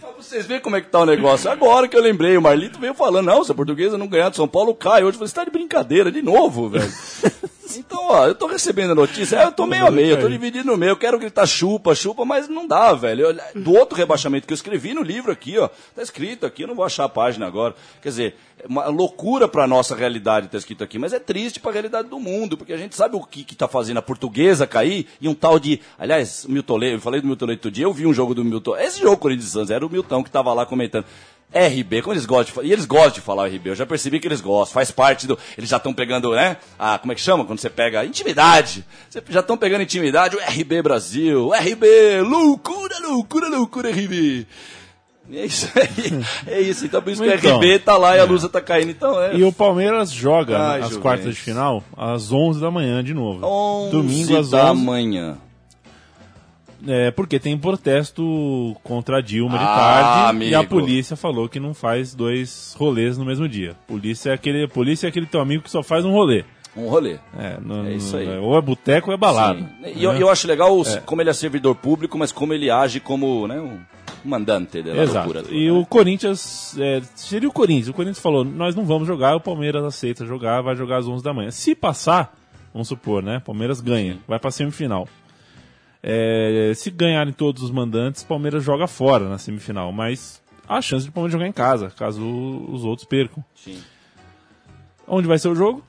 Pra vocês verem como é que tá o negócio. Agora que eu lembrei, o Marlito veio falando, não, se a portuguesa não ganhar de São Paulo, cai. Hoje você tá de brincadeira de novo, velho. Então, ó, eu tô recebendo a notícia, eu tô meio a meio, eu tô dividido no meio, eu quero gritar chupa, chupa, mas não dá, velho. Eu- do outro rebaixamento que eu escrevi no livro aqui, ó, tá escrito aqui, eu não vou achar a página agora. Quer dizer, é uma loucura pra nossa realidade tá escrito aqui, mas é triste pra realidade do mundo, porque a gente sabe o que que tá fazendo a portuguesa cair e um tal de, aliás, o Milton Leite, eu falei do Milton Leite outro dia, eu vi um jogo do Milton, esse jogo Corinthians Santos, era o Milton que tava lá comentando. RB, como eles gostam de e eles gostam de falar RB, eu já percebi que eles gostam, faz parte do, eles já estão pegando, né, a, como é que chama, quando você pega, intimidade, Você- já estão pegando intimidade, o RB Brasil, RB, loucura, loucura, loucura, RB. É isso aí. É isso. Então por isso que
Então,
o RB tá lá e a Lusa tá caindo. Então é.
E o Palmeiras joga
Ai,
as quartas de final às 11 da manhã de novo.
11
Domingo às
da
11.
manhã.
É, porque tem protesto contra a Dilma de
Ah,
tarde e a
amigo.
polícia falou que não faz dois rolês no mesmo dia. Polícia é aquele, polícia é aquele teu amigo que só faz um rolê.
Um rolê.
É, no-
É isso aí.
Ou é boteco ou é balada.
Sim. E eu,
né?
eu acho legal o- como ele é servidor público, mas como ele age como né, um mandante da
Exato.
loucura.
E
né?
o Corinthians, é, seria o Corinthians. O Corinthians falou: nós não vamos jogar, o Palmeiras aceita jogar, vai jogar às 11 da manhã. Se passar, vamos supor, né? Palmeiras ganha, vai pra semifinal. É, se ganharem todos os mandantes, Palmeiras joga fora na semifinal. Mas há chance de Palmeiras jogar em casa, caso os outros percam.
Sim.
Onde vai ser o jogo?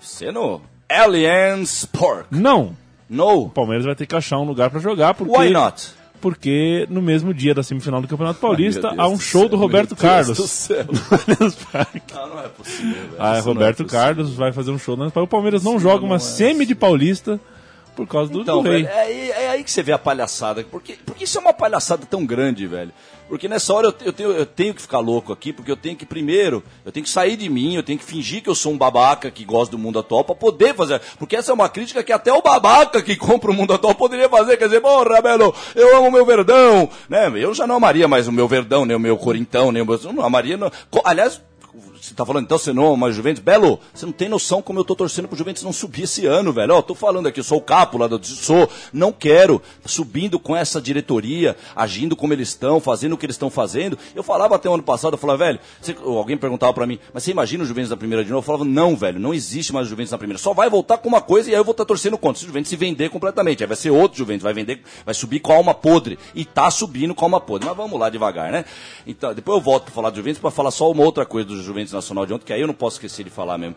Sendo Allianz Park.
Não.
No.
O Palmeiras vai ter que achar um lugar pra jogar, porque,
Why not?
Porque no mesmo dia da semifinal do Campeonato Paulista
Ai,
há um show do Roberto Carlos.
do céu.
Allianz Parque.
Não, é possível, velho.
Ah,
Isso
Roberto
é possível.
Carlos vai fazer um show. na- O Palmeiras não joga uma
não é
semi de Paulista por causa do,
Então,
do rei.
velho, é, é aí que você vê a palhaçada. Porque, porque isso é uma palhaçada tão grande, velho. Porque nessa hora eu, eu tenho, eu tenho que ficar louco aqui, porque eu tenho que, primeiro, eu tenho que sair de mim, eu tenho que fingir que eu sou um babaca que gosta do mundo atual pra poder fazer. Porque essa é uma crítica que até o babaca que compra o mundo atual poderia fazer. Quer dizer, porra, Belo, eu amo o meu verdão. Né? Eu já não amaria mais o meu verdão, nem o meu corintão, nem o meu. Eu não amaria. Não. Aliás, você tá falando então, você não ama mais Juventus? Belo, você não tem noção como eu tô torcendo pro Juventus não subir esse ano, velho. Ó, tô falando aqui, sou o capo lá do sou, não quero subindo com essa diretoria, agindo como eles estão, fazendo o que eles estão fazendo. Eu falava até o ano passado, eu falava, velho, você- alguém perguntava pra mim, mas você imagina o Juventus na primeira de novo? Eu falava, não, velho, não existe mais o Juventus na primeira. Só vai voltar com uma coisa e aí eu vou estar torcendo contra. Se o Juventus se vender completamente, aí vai ser outro Juventus, vai vender, vai subir com a alma podre. E tá subindo com a alma podre. Mas vamos lá devagar, né? Então, depois eu volto pra falar do Juventus pra falar só uma outra coisa do Juventus Nacional de ontem, que aí eu não posso esquecer de falar mesmo.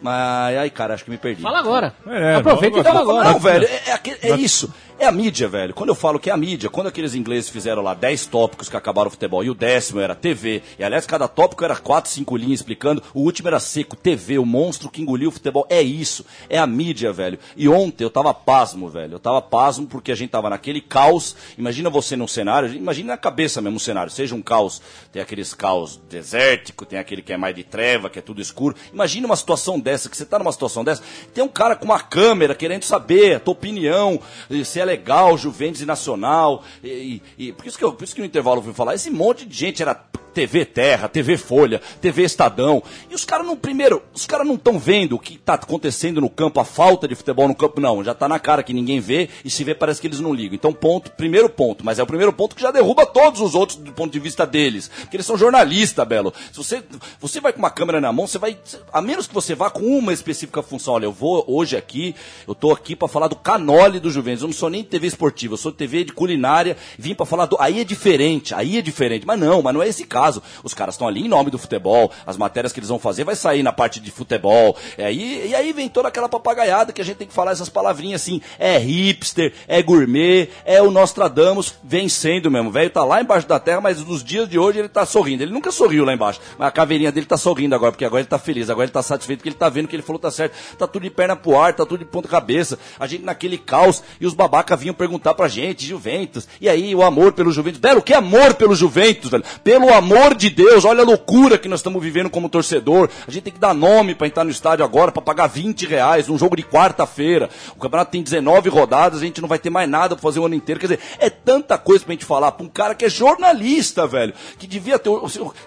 Mas, ai, cara, acho que me perdi.
Fala agora.
É,
Aproveita e fala agora.
Não, velho, é, é é isso. É a mídia, velho. Quando eu falo que é a mídia, quando aqueles ingleses fizeram lá 10 tópicos que acabaram o futebol e o décimo era TV, e aliás, cada tópico era 4, 5 linhas explicando, o último era seco, TV, o monstro que engoliu o futebol. É isso. É a mídia, velho. E ontem eu tava pasmo, velho. Eu tava pasmo porque a gente tava naquele caos. Imagina você num cenário, imagina na cabeça mesmo um cenário, seja um caos, tem aqueles caos desértico, tem aquele que é mais de treva, que é tudo escuro. Imagina uma situação dessa, que você tá numa situação dessa, tem um cara com uma câmera querendo saber a tua opinião, se é legal, Juventus e Nacional. E, e- por, isso que eu, por isso que no intervalo eu fui falar, esse monte de gente era TV Terra, TV Folha, TV Estadão. E os caras não, primeiro, os caras não estão vendo o que está acontecendo no campo, a falta de futebol no campo, não. Já está na cara que ninguém vê e se vê parece que eles não ligam. Então, ponto, primeiro ponto. Mas é o primeiro ponto que já derruba todos os outros do ponto de vista deles. Porque eles são jornalistas, Belo. Se você, você vai com uma câmera na mão, você vai, a menos que você vá com uma específica função. Olha, eu vou hoje aqui, eu tô aqui para falar do canole do Juventus. Eu não sou nem TV esportiva, eu sou TV de culinária. Vim para falar do. Aí é diferente, aí é diferente. Mas não, mas não é esse caso. Os caras estão ali em nome do futebol. As matérias que eles vão fazer vai sair na parte de futebol. É, e, e aí vem toda aquela papagaiada que a gente tem que falar essas palavrinhas assim. É hipster, é gourmet, é o Nostradamus vencendo mesmo. O velho tá lá embaixo da terra, mas nos dias de hoje ele tá sorrindo. Ele nunca sorriu lá embaixo. Mas a caveirinha dele tá sorrindo agora, porque agora ele tá feliz. Agora ele tá satisfeito porque ele tá vendo que ele falou tá certo. Tá tudo de perna pro ar, tá tudo de ponta cabeça. A gente naquele caos e os babaca vinham perguntar pra gente, Juventus. E aí o amor pelo Juventus. Belo, que amor pelo Juventus, velho? Pelo amor de Deus, olha a loucura que nós estamos vivendo como torcedor. A gente tem que dar nome pra entrar no estádio agora, pra pagar 20 reais num jogo de quarta-feira. O campeonato tem 19 rodadas, a gente não vai ter mais nada pra fazer o ano inteiro. Quer dizer, é tanta coisa pra gente falar pra um cara que é jornalista, velho. Que devia ter.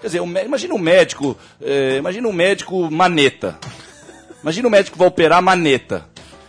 Quer dizer, imagina um médico. eh, imagina um médico maneta. Imagina um médico que vai operar maneta.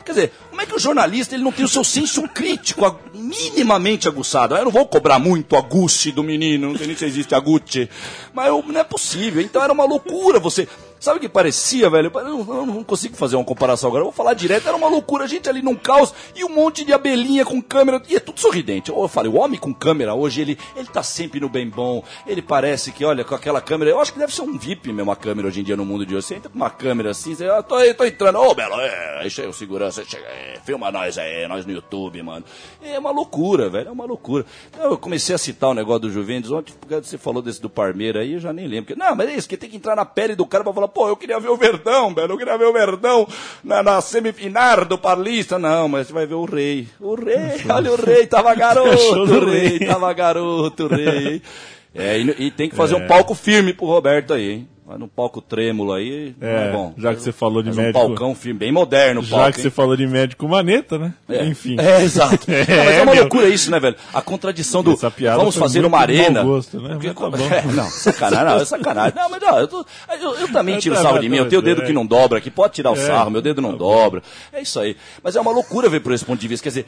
Quer dizer, como é que o jornalista ele não tem o seu senso crítico minimamente aguçado? Eu não vou cobrar muito a Gucci do menino, não sei nem se existe a Gucci. Mas eu- não é possível. Então era uma loucura você. Sabe o que parecia, velho? Eu não, consigo fazer uma comparação agora. Eu vou falar direto. Era uma loucura. A gente ali num caos e um monte de abelhinha com câmera. E é tudo sorridente. Eu falei, o homem com câmera hoje, ele, ele tá sempre no bem bom. Ele parece que, olha, com aquela câmera. Eu acho que deve ser um VIP mesmo a câmera hoje em dia no mundo de hoje. Você entra com uma câmera assim, você, ah, tô tô entrando. Ô, Belo, é, aí chega o segurança, chega, é, filma nós aí, nós no YouTube, mano. É uma loucura, velho, é uma loucura. Então, eu comecei a citar o negócio do Juventus ontem, porque você falou desse do Parmeira aí, eu já nem lembro. Não, mas é isso, que tem que entrar na pele do cara pra falar fala, pô, eu queria ver o Verdão, velho, eu queria ver o Verdão na, na semifinal do Paulista. Não, mas você vai ver o rei. O rei, olha o rei, tava garoto, o rei, tava garoto, o rei. É, e, e tem que fazer
É.
um palco firme pro Roberto aí, hein? Vai num palco trêmolo aí,
É,
é bom.
já que você falou de
um
médico.
palcão firme, bem moderno
Já
palco,
que
hein?
você falou de médico maneta, né?
É.
Enfim.
É, exato.
É,
Não, mas é uma
meu.
loucura isso, né, velho? A contradição do. Vamos fazer uma arena.
gosto, né?
Porque-
Mas tá.
É, não, sacanagem, não, é sacanagem. Não, mas não, eu, tô- eu- eu também
Eu
tiro sarro de mim. Eu tenho o dedo
é.
que não dobra aqui, pode tirar o
É.
sarro, meu dedo não dobra. É isso aí. Mas é uma loucura ver por esse ponto de vista. Quer dizer,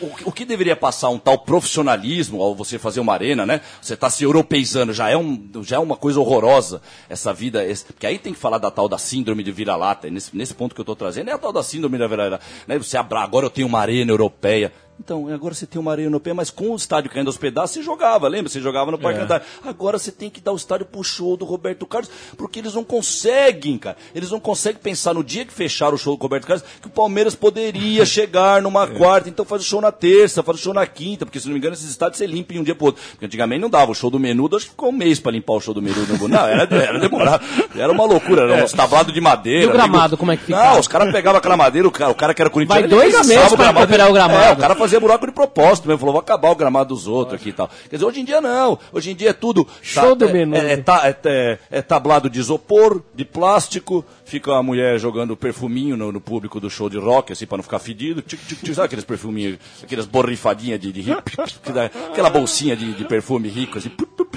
o, o- o que deveria passar um tal profissionalismo ao você fazer uma arena, né? Você tá se europeizando, já é, um, já é uma coisa horrorosa essa vida. porque aí tem que falar da tal da síndrome de vira-lata. Nesse, nesse ponto que eu tô trazendo é a tal da síndrome da vira-lata. Né? Você abra, agora eu tenho uma arena europeia. Então, agora você tem uma arena europeia, mas com o estádio caindo aos pedaços, você jogava, lembra? Você jogava no Parque
É.
Antártico. Agora você tem que dar o estádio pro show do Roberto Carlos, porque eles não conseguem, cara. Eles não conseguem pensar no dia que fecharam o show do Roberto Carlos, que o Palmeiras poderia chegar numa quarta, então faz o show na terça, faz o show na quinta, porque se não me engano, esses estádios você limpa em um dia pro outro. Porque antigamente não dava o show do menudo, acho que ficou um mês pra limpar o show do menudo. Não, era, era demorado. Era uma loucura, era uns tablados de madeira.
E o gramado,
amigo.
como é que ficava?
Não, os caras pegavam aquela madeira, o cara, o cara que era corintiano,
Vai dois meses pra recuperar o gramado.
É, o cara fazia buraco de propósito mesmo, falou, vou acabar o gramado dos outros aqui e tal. Quer dizer, hoje em dia não. Hoje em dia é tudo.
Show do
é,
menudo.
É, é, ta- é- é- é tablado de isopor, de plástico, fica a mulher jogando perfuminho no, no público do show de rock, assim, pra não ficar fedido. Tic, tic, tic, sabe aqueles perfuminhos, aquelas borrifadinhas de, de aquela bolsinha de, de perfume rico, assim. pup, pup.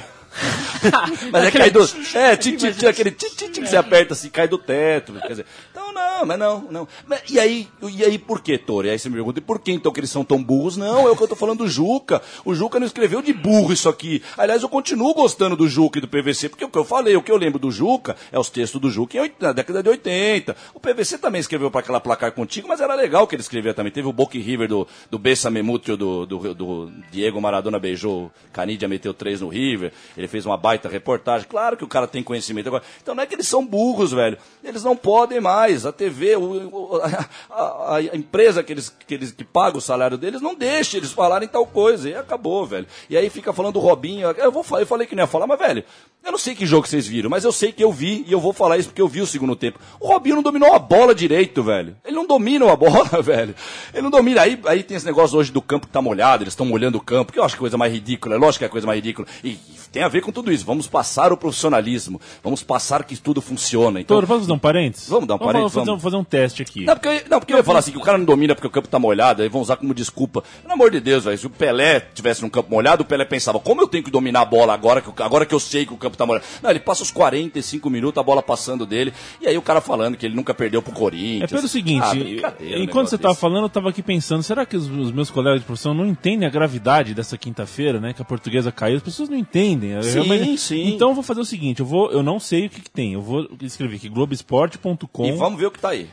Mas é cai do. É, tic, tic, tic, aquele tic, tic, tic, você aperta assim, cai do teto. Quer dizer, então não, mas não, não. Mas, e aí, e aí por que, Toro? E aí você me pergunta, e por que então que eles são tão burros? Não, é o que eu tô falando do Juca. O Juca não escreveu de burro isso aqui. Aliás, eu continuo gostando do Juca e do PVC, porque o que eu falei, o que eu lembro do Juca é os textos do Juca na década de 80. O PVC também escreveu para aquela placar contigo, mas era legal que ele escrevia também. Teve o Boca River do, do Bessa Memútil, do, do, do Diego Maradona beijou, Canidia meteu três no River. Ele fez uma baita reportagem. Claro que o cara tem conhecimento. Agora, então não é que eles são burros, velho. Eles não podem mais. A TV, o- o- a, a- empresa que eles, que eles que paga o salário deles, não deixa eles falarem tal coisa. E acabou, velho. E aí fica falando do Robinho. Eu, vou, eu falei que não ia falar, mas, velho, eu não sei que jogo vocês viram, mas eu sei que eu vi e eu vou falar isso porque eu vi o segundo tempo. O Robinho não dominou a bola direito, velho. Ele não domina a bola, velho. Ele não domina. Aí, aí tem esse negócio hoje do campo que tá molhado, eles estão molhando o campo, que eu acho que é coisa mais ridícula. É lógico que é a coisa mais ridícula. E, e tem a ver com tudo isso. Vamos passar o profissionalismo. Vamos passar que tudo funciona. Então,
Toro, vamos fazer um parênteses?
Vamos dar um parênteses,
Fazer,
vamos.
fazer um teste aqui.
não, porque, eu- não, porque eu ia falar assim, que o cara não domina porque o campo tá molhado, aí vão usar como desculpa. Pelo amor de Deus, velho, se o Pelé tivesse num campo molhado, o Pelé pensava, como eu tenho que dominar a bola agora que, agora que eu sei que o campo tá molhado? Não, ele passa os 45 minutos, a bola passando dele, e aí o cara falando que ele nunca perdeu pro
É
Corinthians.
pelo seguinte,
Ah, um
enquanto você tava
desse.
falando, eu tava aqui pensando, será que os, os meus colegas de profissão não entendem a gravidade dessa quinta-feira, né? Que a portuguesa caiu, as pessoas não entendem. Eu
Sim,
realmente-
sim.
Então eu vou fazer o seguinte, eu vou, eu não sei o que, que tem, eu vou escrever aqui globesport.com.
E vamos ver o que tá aí.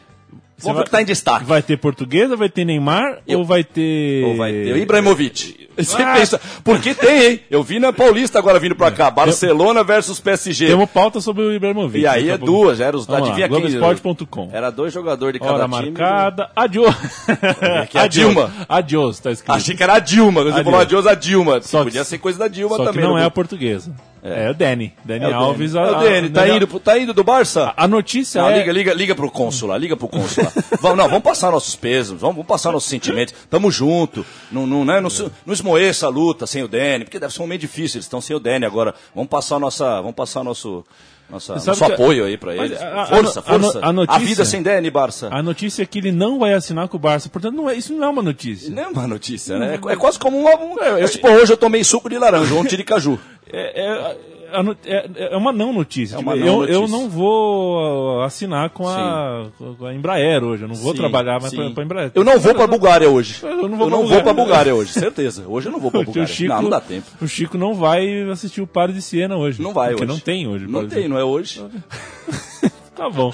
Vamos ver
vai-
que tá em destaque.
Vai ter portuguesa, vai ter Neymar ou vai ter
Ou vai ter o Ibrahimovic. Você
Ah.
pensa, porque tem, hein? Eu vi na Paulista agora vindo pra cá, Barcelona versus PSG.
Temos pauta sobre o Ibrahimovic.
E aí
a
é duas, era os,
Vamos lá,
adivinha quem?
Globesport.com.
Era dois jogadores de cada
Hora
time.
marcada. Adiós.
que é a Dilma.
Adiós, tá escrito.
Achei que era a Dilma, você
Adiós.
falou adiós a Dilma.
Só
Podia ser coisa da Dilma
Só
também.
que não
né?
é a portuguesa. É, o Dani. Dani
É
Alves. A-
É o Dene,
a-
tá indo, tá indo do Barça?
A notícia
Não,
é...
liga, liga, liga pro cônsul lá, liga pro cônsul lá. vamos, não, vamos passar nossos pesos, vamos, vamos passar nossos sentimentos. Tamo junto. Não, não, né, não, não esmoeça a luta sem o Dene, porque deve ser um momento difícil, eles estão sem o Dene agora. Vamos passar nossa. Vamos passar nosso. Nossa, nosso
que-
apoio aí pra
Mas
eles.
a- a-
força,
a
força.
a notícia-
vida sem Dene, Barça.
A notícia é que ele não vai assinar com o Barça. Portanto, não é- isso não é uma notícia.
Não é uma notícia, né? É, é quase como uma. Um, é, tipo, hoje eu tomei suco de laranja, ou um tiricaju.
É, é- a é- uma não notícia.
É uma
Tipo,
não
eu, eu
notícia.
não vou assinar com a, com a Embraer hoje. Eu não vou
Sim,
trabalhar mais pra Embraer.
Eu não vou pra Bulgária hoje.
Eu não vou pra
vou
Bulgária.
pra Bulgária hoje, certeza. Hoje eu não vou pra
Porque o
Bulgária.
Chico,
não, não dá tempo.
O Chico não vai assistir o Paro de Siena hoje.
Não vai
porque
hoje.
não tem hoje.
Não tem, não é hoje.
Tá bom.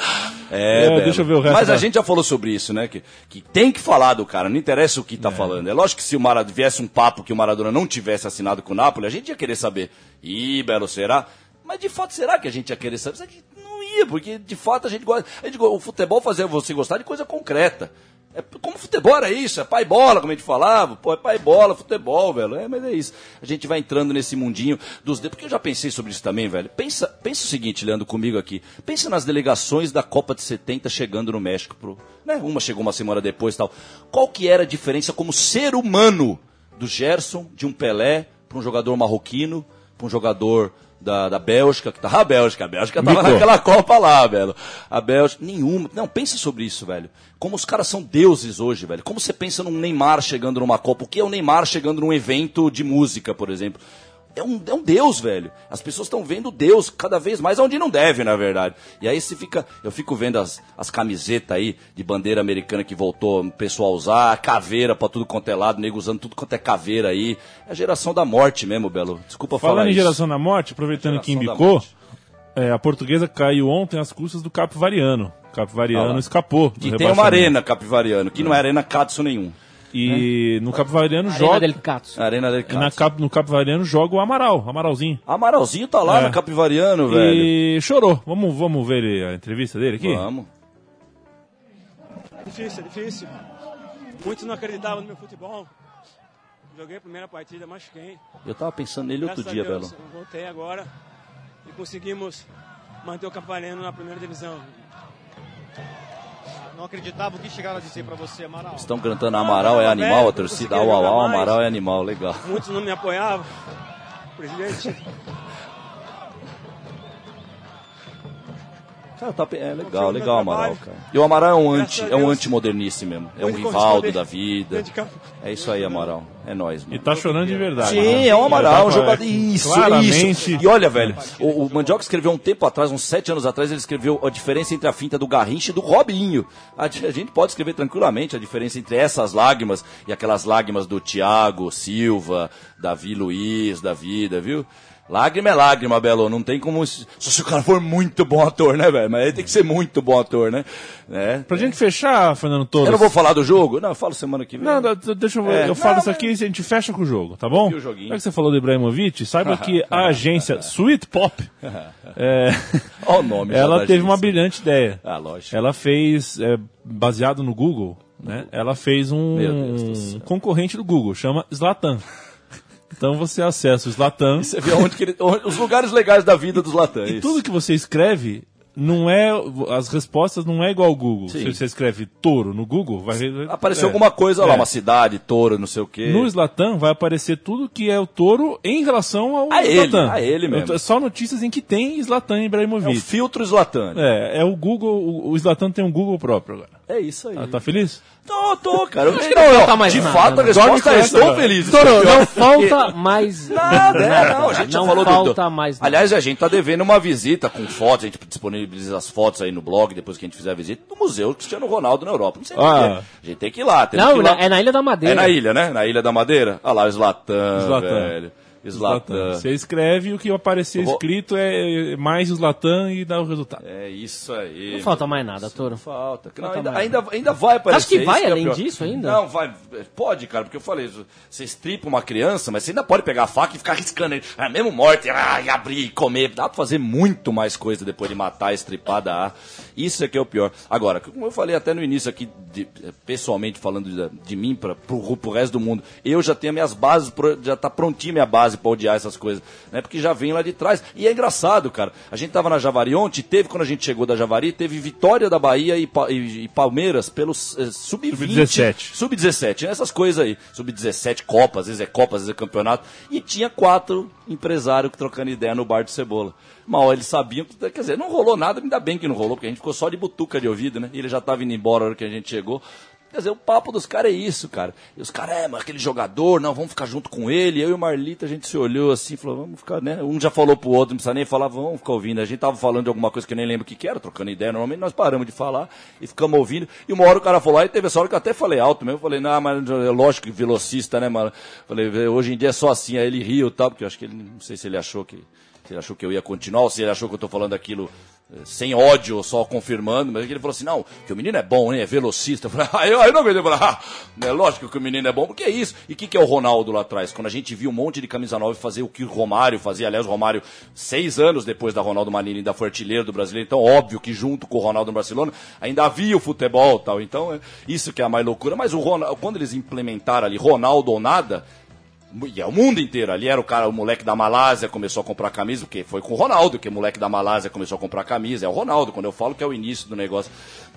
É,
É, deixa eu ver o resto
Mas a
da-
gente já falou sobre isso, né? Que, que tem que falar do cara, não interessa o que tá falando. É lógico que se o Maradona viesse um papo que o Maradona não tivesse assinado com o Napoli, a gente ia querer saber. Ih, Belo, será? Mas de fato, será que a gente ia querer saber? Será que não ia, porque de fato a gente gosta. A gente, o futebol fazia você gostar de coisa concreta. É, como futebol era isso, é pai bola, como a gente falava, pô, é pai bola, futebol, velho. É, mas é isso. A gente vai entrando nesse mundinho dos porque eu já pensei sobre isso também, velho. Pensa, pensa o seguinte, Leandro, comigo aqui. Pensa nas delegações da Copa de 70 chegando no México pro, né? Uma chegou uma semana depois tal. Qual que era a diferença como ser humano do Gerson, de um Pelé, para um jogador marroquino, para um jogador da, da Bélgica, que tava a Bélgica, a Bélgica tava
Micou.
naquela Copa lá, velho. A Bélgica, nenhuma. Não, pensa sobre isso, velho. Como os caras são deuses hoje, velho. Como você pensa num Neymar chegando numa Copa? O que é o Neymar chegando num evento de música, por exemplo? É um, é um Deus, velho. As pessoas estão vendo Deus cada vez mais onde não deve, na verdade. E aí você fica. Eu fico vendo as, as camisetas aí de bandeira americana que voltou o pessoal usar, caveira pra tudo quanto é lado, nego usando tudo quanto é caveira aí. É a geração da morte mesmo, Belo. Desculpa
Falando
falar
em
isso.
geração da morte, aproveitando que embicou, é, a portuguesa caiu ontem às custas do Capivariano. Capivariano
Ah
escapou.
Que tem uma arena capivariano, que não é arena Catso nenhum.
E no Capivariano
Arena
joga.
del Cazzo.
Arena del
e na. Cap, no Capivariano joga o Amaral, Amaralzinho.
Amaralzinho tá lá
É.
no capivariano, velho.
E chorou. Vamos, vamos ver ele- a entrevista dele aqui?
Vamos.
Difícil, é difícil. Muitos não acreditavam no meu futebol. Joguei a primeira partida, machuquei.
Eu tava pensando nele outro dia,
Deus,
Belo.
voltei agora e conseguimos manter o Capariano na primeira divisão.
Não acreditava o que chegaram a dizer pra você, Amaral.
Estão cantando Amaral é animal, a torcida au au au, Amaral é animal, legal.
Muitos não me apoiavam. Presidente,
Cara, tá, é legal,
Confio no
legal o Amaral, cara. E o Amaral é um anti, é um antimodernista mesmo. É um Rivaldo da vida. É isso aí, Amaral. É nóis, mano.
E tá chorando de verdade.
Sim, é um Amaral, um
Tá-
jogador. Isso,
Claramente.
isso. E olha, velho, o, o Mandioca escreveu um tempo atrás, uns sete anos atrás, ele escreveu a diferença entre a finta do Garrincha e do Robinho. A, a gente pode escrever tranquilamente a diferença entre essas lágrimas e aquelas lágrimas do Thiago Silva, Davi Luiz, da vida, viu? Lágrima é lágrima, Belo. Não tem como. Só se o cara for muito bom ator, né, velho? Mas ele tem que ser muito bom ator, né? né?
Pra gente fechar, Fernando Torres.
Eu não vou falar do jogo? Não, eu falo semana que vem.
Não, deixa eu,
É.
eu falo isso aqui e a gente fecha com o jogo, tá bom?
E o joguinho?
Já que você falou do Ibrahimovic, saiba que a agência Sweet Pop, é,
Olha o nome
ela teve uma
agência.
brilhante ideia.
Ah, lógico.
Ela fez, é, baseado no Google, né? Ela fez um
do céu.
concorrente do Google, chama Slatan. Então você acessa o Slatan
Você vê onde que ele, os lugares legais da vida dos latãs.
e tudo que você escreve não é as respostas não é igual ao Google.
Sim.
Se você escreve touro no Google, vai
Apareceu
é.
alguma coisa lá,
É.
uma cidade, touro, não sei o quê.
No Slatan vai aparecer tudo que é o touro em relação ao
A ele,
Zlatan.
a ele mesmo.
É só notícias em que tem Slatan
É o
Ibrahimovic.
filtro Zlatan.
É, é o Google, o, o Slatan tem um Google próprio agora.
É isso aí.
Ah, tá feliz?
Tô, tô, cara. Não,
não
eu-
falta mais
de
nada,
fato, a
né?
Resposta é estou
cara.
feliz.
Toro, não falta mais
Nada, é, não, a gente já
Não
falou do-
falta
do...
mais nada.
Aliás, a gente tá devendo uma visita com fotos, a gente disponibiliza as fotos aí no blog, depois que a gente fizer a visita, do Museu Cristiano Ronaldo na Europa. Não sei
Ah.
porquê. A gente tem que ir lá,
Não,
que ir lá.
é na Ilha da Madeira.
É na ilha, né? Na Ilha da Madeira. Olha lá, o Zlatan,
Zlatan.
velho. Zlatan.
Você escreve e o que aparecer
vou-
escrito é mais o Zlatan e dá o resultado.
É isso aí.
Não falta mais nada, Toro.
Falta. Não,
Falta
ainda,
mais.
ainda, ainda vai aparecer.
Acho que vai
isso é
além
pior.
disso ainda?
Não, vai. Pode, cara, porque eu falei, você estripa uma criança, mas você ainda pode pegar a faca e ficar riscando ele. Ah, mesmo morte, ah, e abrir, e comer. Dá pra fazer muito mais coisa depois de matar, estripar, dar. Isso é que é o pior. Agora, como eu falei até no início aqui, de- pessoalmente falando de, de mim para pro, pro resto do mundo, eu já tenho minhas bases, já tá prontinha minha base pra odiar essas coisas, né? Porque já vem lá de trás. E é engraçado, cara. A gente tava na Javari ontem, teve, quando a gente chegou da Javari, teve vitória da Bahia e, e- e Palmeiras pelos eh, sub-20.
Sub-17.
Sub-17, essas coisas aí. Sub-17, Copa, às vezes é Copa, às vezes é campeonato. E tinha quatro empresários trocando ideia no bar de cebola. Mal, eles sabiam que, quer dizer, não rolou nada, ainda bem que não rolou, porque a gente ficou só de butuca de ouvido, né? E ele já tava indo embora na hora que a gente chegou. Quer dizer, o papo dos caras é isso, cara. E os caras, é, mas aquele jogador, não, vamos ficar junto com ele. Eu e o Marlita, a gente se olhou assim, falou, vamos ficar, né? Um já falou pro outro, não precisa nem falar, vamos ficar ouvindo. A gente tava falando de alguma coisa que eu nem lembro o que que era, trocando ideia. Normalmente nós paramos de falar e ficamos ouvindo. E uma hora o cara falou, aí teve essa hora que eu até falei alto mesmo. Falei, não, mas é lógico que velocista, né, mano? Falei, hoje em dia é só assim. Aí ele riu e tal, porque eu acho que ele, não sei se ele achou que. Se ele achou que eu ia continuar ou se ele achou que eu tô falando aquilo sem ódio, só confirmando, mas ele falou assim, não, que o menino é bom, né? É velocista. Eu falei, ah, eu, eu não aguentei ah, é lógico que o menino é bom, porque é isso. E o que, que é o Ronaldo lá atrás? Quando a gente viu um monte de camisa nova fazer o que o Romário fazia, aliás, o Romário, seis anos depois da Ronaldo Manini ainda foi artilheiro do brasileiro, então óbvio que junto com o Ronaldo no Barcelona, ainda havia o futebol tal. Então, é isso que é a mais loucura. Mas o Ronaldo, quando eles implementaram ali Ronaldo ou nada, e é o mundo inteiro. Ali era o cara, o moleque da Malásia começou a comprar camisa, porque foi com o Ronaldo que o moleque da Malásia começou a comprar camisa. É o Ronaldo, quando eu falo que é o início do negócio.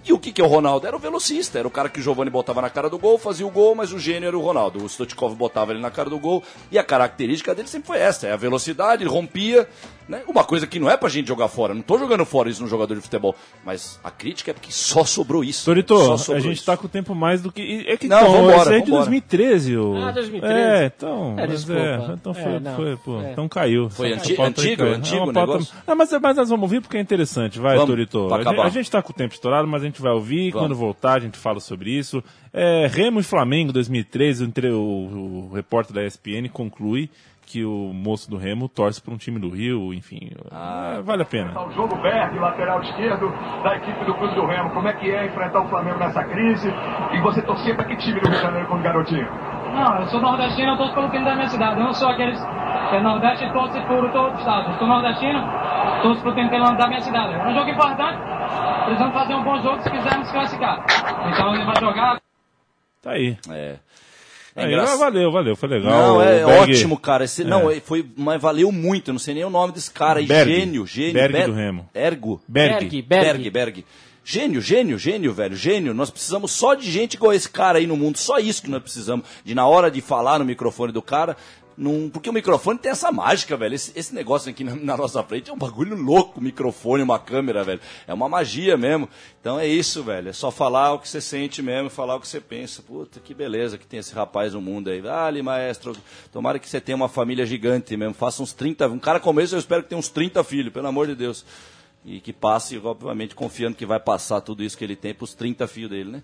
E o que, que é o Ronaldo? Era o velocista, era o cara que o Giovanni botava na cara do gol, fazia o gol, mas o gênio era o Ronaldo. O Stotkov botava ele na cara do gol, e a característica dele sempre foi essa: é a velocidade, ele rompia. Né? Uma coisa que não é pra gente jogar fora. Não tô jogando fora isso no jogador de futebol. Mas a crítica é porque só sobrou isso.
Torito,
só sobrou
a gente
isso.
tá com o tempo mais do que. É que
Não,
então,
vambora,
esse aí é de
vambora.
2013. O...
Ah, 2013.
É, então.
É,
é, então foi,
É, não.
foi, pô,
É.
então caiu.
Foi anti- antigo, antigo
É pauta-
negócio?
Não, mas, mas nós vamos ouvir porque é interessante. Vai,
Vamos,
Torito. A gente,
acabar.
a gente tá com o tempo estourado, mas a gente vai ouvir.
Vamos.
Quando voltar, a gente fala sobre isso. É, Remo e Flamengo 2013, o, entre- o, o repórter da ESPN conclui que o moço do Remo torce para um time do Rio, enfim. é, vale a pena.
O jogo Berg, lateral esquerdo da equipe do Clube do Remo. Como é que é enfrentar o Flamengo nessa crise? E você torcer para que time do Rio de Janeiro quando garotinho?
Não, eu sou nordestino, eu torço pelo time da minha cidade. Eu não sou aqueles que é nordeste e torce por todo o estado. Eu sou nordestino, torço pro time da minha cidade. É um jogo importante, precisamos fazer um bom jogo se quisermos classificar. Então ele vai jogar.
Tá aí.
É. É
Aí,
engraçado.
valeu, valeu, foi legal.
Não, é
Berg-
ótimo, cara. Esse, Não,
É.
é, foi, mas valeu muito. eu Não sei nem o nome desse cara. aí.
Berg.
Gênio, gênio.
Berg
Ber-
do Remo.
Ergo.
Berg.
Berg,
Berg,
Berg.
Berg. Gênio, gênio, gênio, velho, gênio. Nós precisamos só de gente igual esse cara aí no mundo. Só isso que nós precisamos. De na hora de falar no microfone do cara. Num, porque o microfone tem essa mágica, velho. Esse, esse negócio aqui na, na nossa frente é um bagulho louco, microfone, uma câmera, velho. É uma magia mesmo. Então é isso, velho. É só falar o que você sente mesmo, falar o que você pensa. Puta, que beleza que tem esse rapaz no mundo aí. Vale, maestro. Tomara que você tenha uma família gigante mesmo. Faça uns 30. Um cara como esse, eu espero que tenha uns 30 filhos, pelo amor de Deus. E que passe, obviamente, confiando que vai passar tudo isso que ele tem pros 30 filhos dele, né?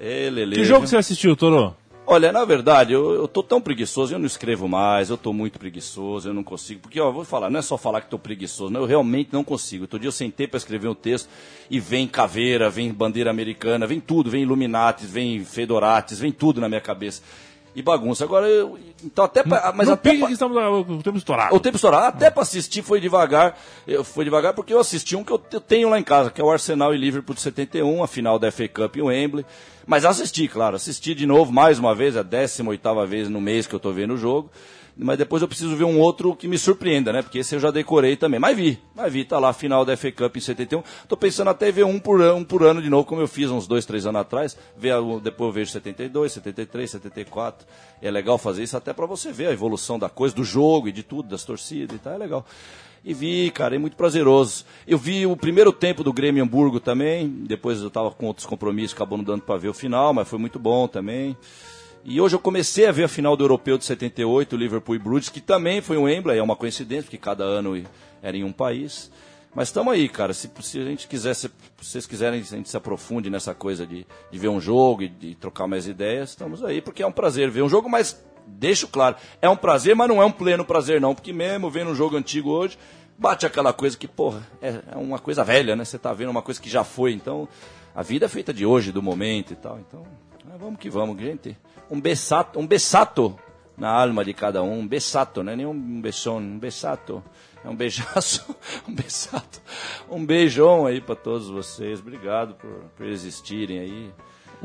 Ê, Lele,
Que jogo
viu?
você assistiu, Toro?
Olha, na verdade, eu, eu tô tão preguiçoso, eu não escrevo mais, eu tô muito preguiçoso, eu não consigo. Porque, ó, vou falar, não é só falar que tô preguiçoso, não, eu realmente não consigo. Outro dia eu sentei para escrever um texto e vem caveira, vem bandeira americana, vem tudo, vem Illuminatis, vem Fedoratis, vem tudo na minha cabeça. E bagunça. Agora, eu, então até pra, mas
no
até pra-
que estamos o tempo estourado.
o tempo estourado, até para assistir foi devagar. Eu fui devagar porque eu assisti um que eu te- eu tenho lá em casa, que é o Arsenal e Liverpool de 71, a final da FA Cup em Wembley. Mas assisti, claro, assisti de novo mais uma vez, a 18ª vez no mês que eu tô vendo o jogo. Mas depois eu preciso ver um outro que me surpreenda, né? Porque esse eu já decorei também. Mas vi, mas vi, tá lá, final da FA Cup em 71. Tô pensando até ver um por ano, um por ano de novo, como eu fiz uns dois, três anos atrás. Ver, depois eu vejo 72, 73, 74. É legal fazer isso até para você ver a evolução da coisa, do jogo e de tudo, das torcidas e tal, é legal. E vi, cara, é muito prazeroso. Eu vi o primeiro tempo do Grêmio Hamburgo também, depois eu tava com outros compromissos, acabou não dando para ver o final, mas foi muito bom também. E hoje eu comecei a ver a final do Europeu de 78, Liverpool e Bruges, que também foi um Wembley, é uma coincidência, porque cada ano era em um país. Mas estamos aí, cara. Se, se a gente quiser, se vocês quiserem, a gente se aprofunde nessa coisa de, de ver um jogo e de trocar mais ideias, estamos aí, porque é um prazer ver um jogo, mas deixo claro, é um prazer, mas não é um pleno prazer, não, porque mesmo vendo um jogo antigo hoje, bate aquela coisa que, porra, é, é uma coisa velha, né? Você tá vendo uma coisa que já foi, então a vida é feita de hoje, do momento e tal. Então, ah, vamos que vamos, gente. Um besato, um besato na alma de cada um, um besato, não é nem um beijão, um besato. É um beijaço, um besato. Um beijão aí para todos vocês. Obrigado por, por existirem aí.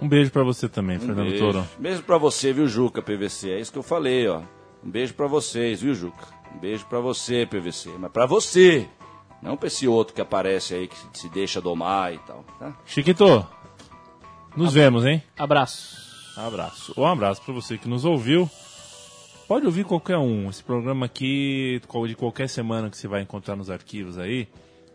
Um beijo pra você também,
Um
Fernando
beijo.
Toro.
Beijo pra você, viu, Juca, PVC? É isso que eu falei, ó. Um beijo pra vocês, viu, Juca? Um beijo pra você, PVC. Mas pra você, não pra esse outro que aparece aí, que se deixa domar e tal, tá?
Chiquito, nos vemos, hein?
Abraço.
Abraço. Um abraço pra você que nos ouviu. Pode ouvir qualquer um. Esse programa aqui, de qualquer semana que você vai encontrar nos arquivos aí,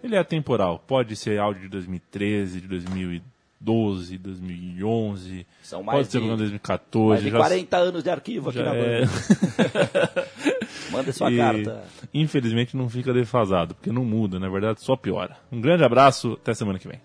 ele é atemporal. Pode ser áudio de 2013, de 2012, 2011.
São mais
pode ser
de-
programa de 2014.
Mais de
já-
40 anos de arquivo aqui
já
na
é.
Manda sua
E,
carta.
Infelizmente não fica defasado, porque não muda, na verdade só piora. Um grande abraço, até semana que vem.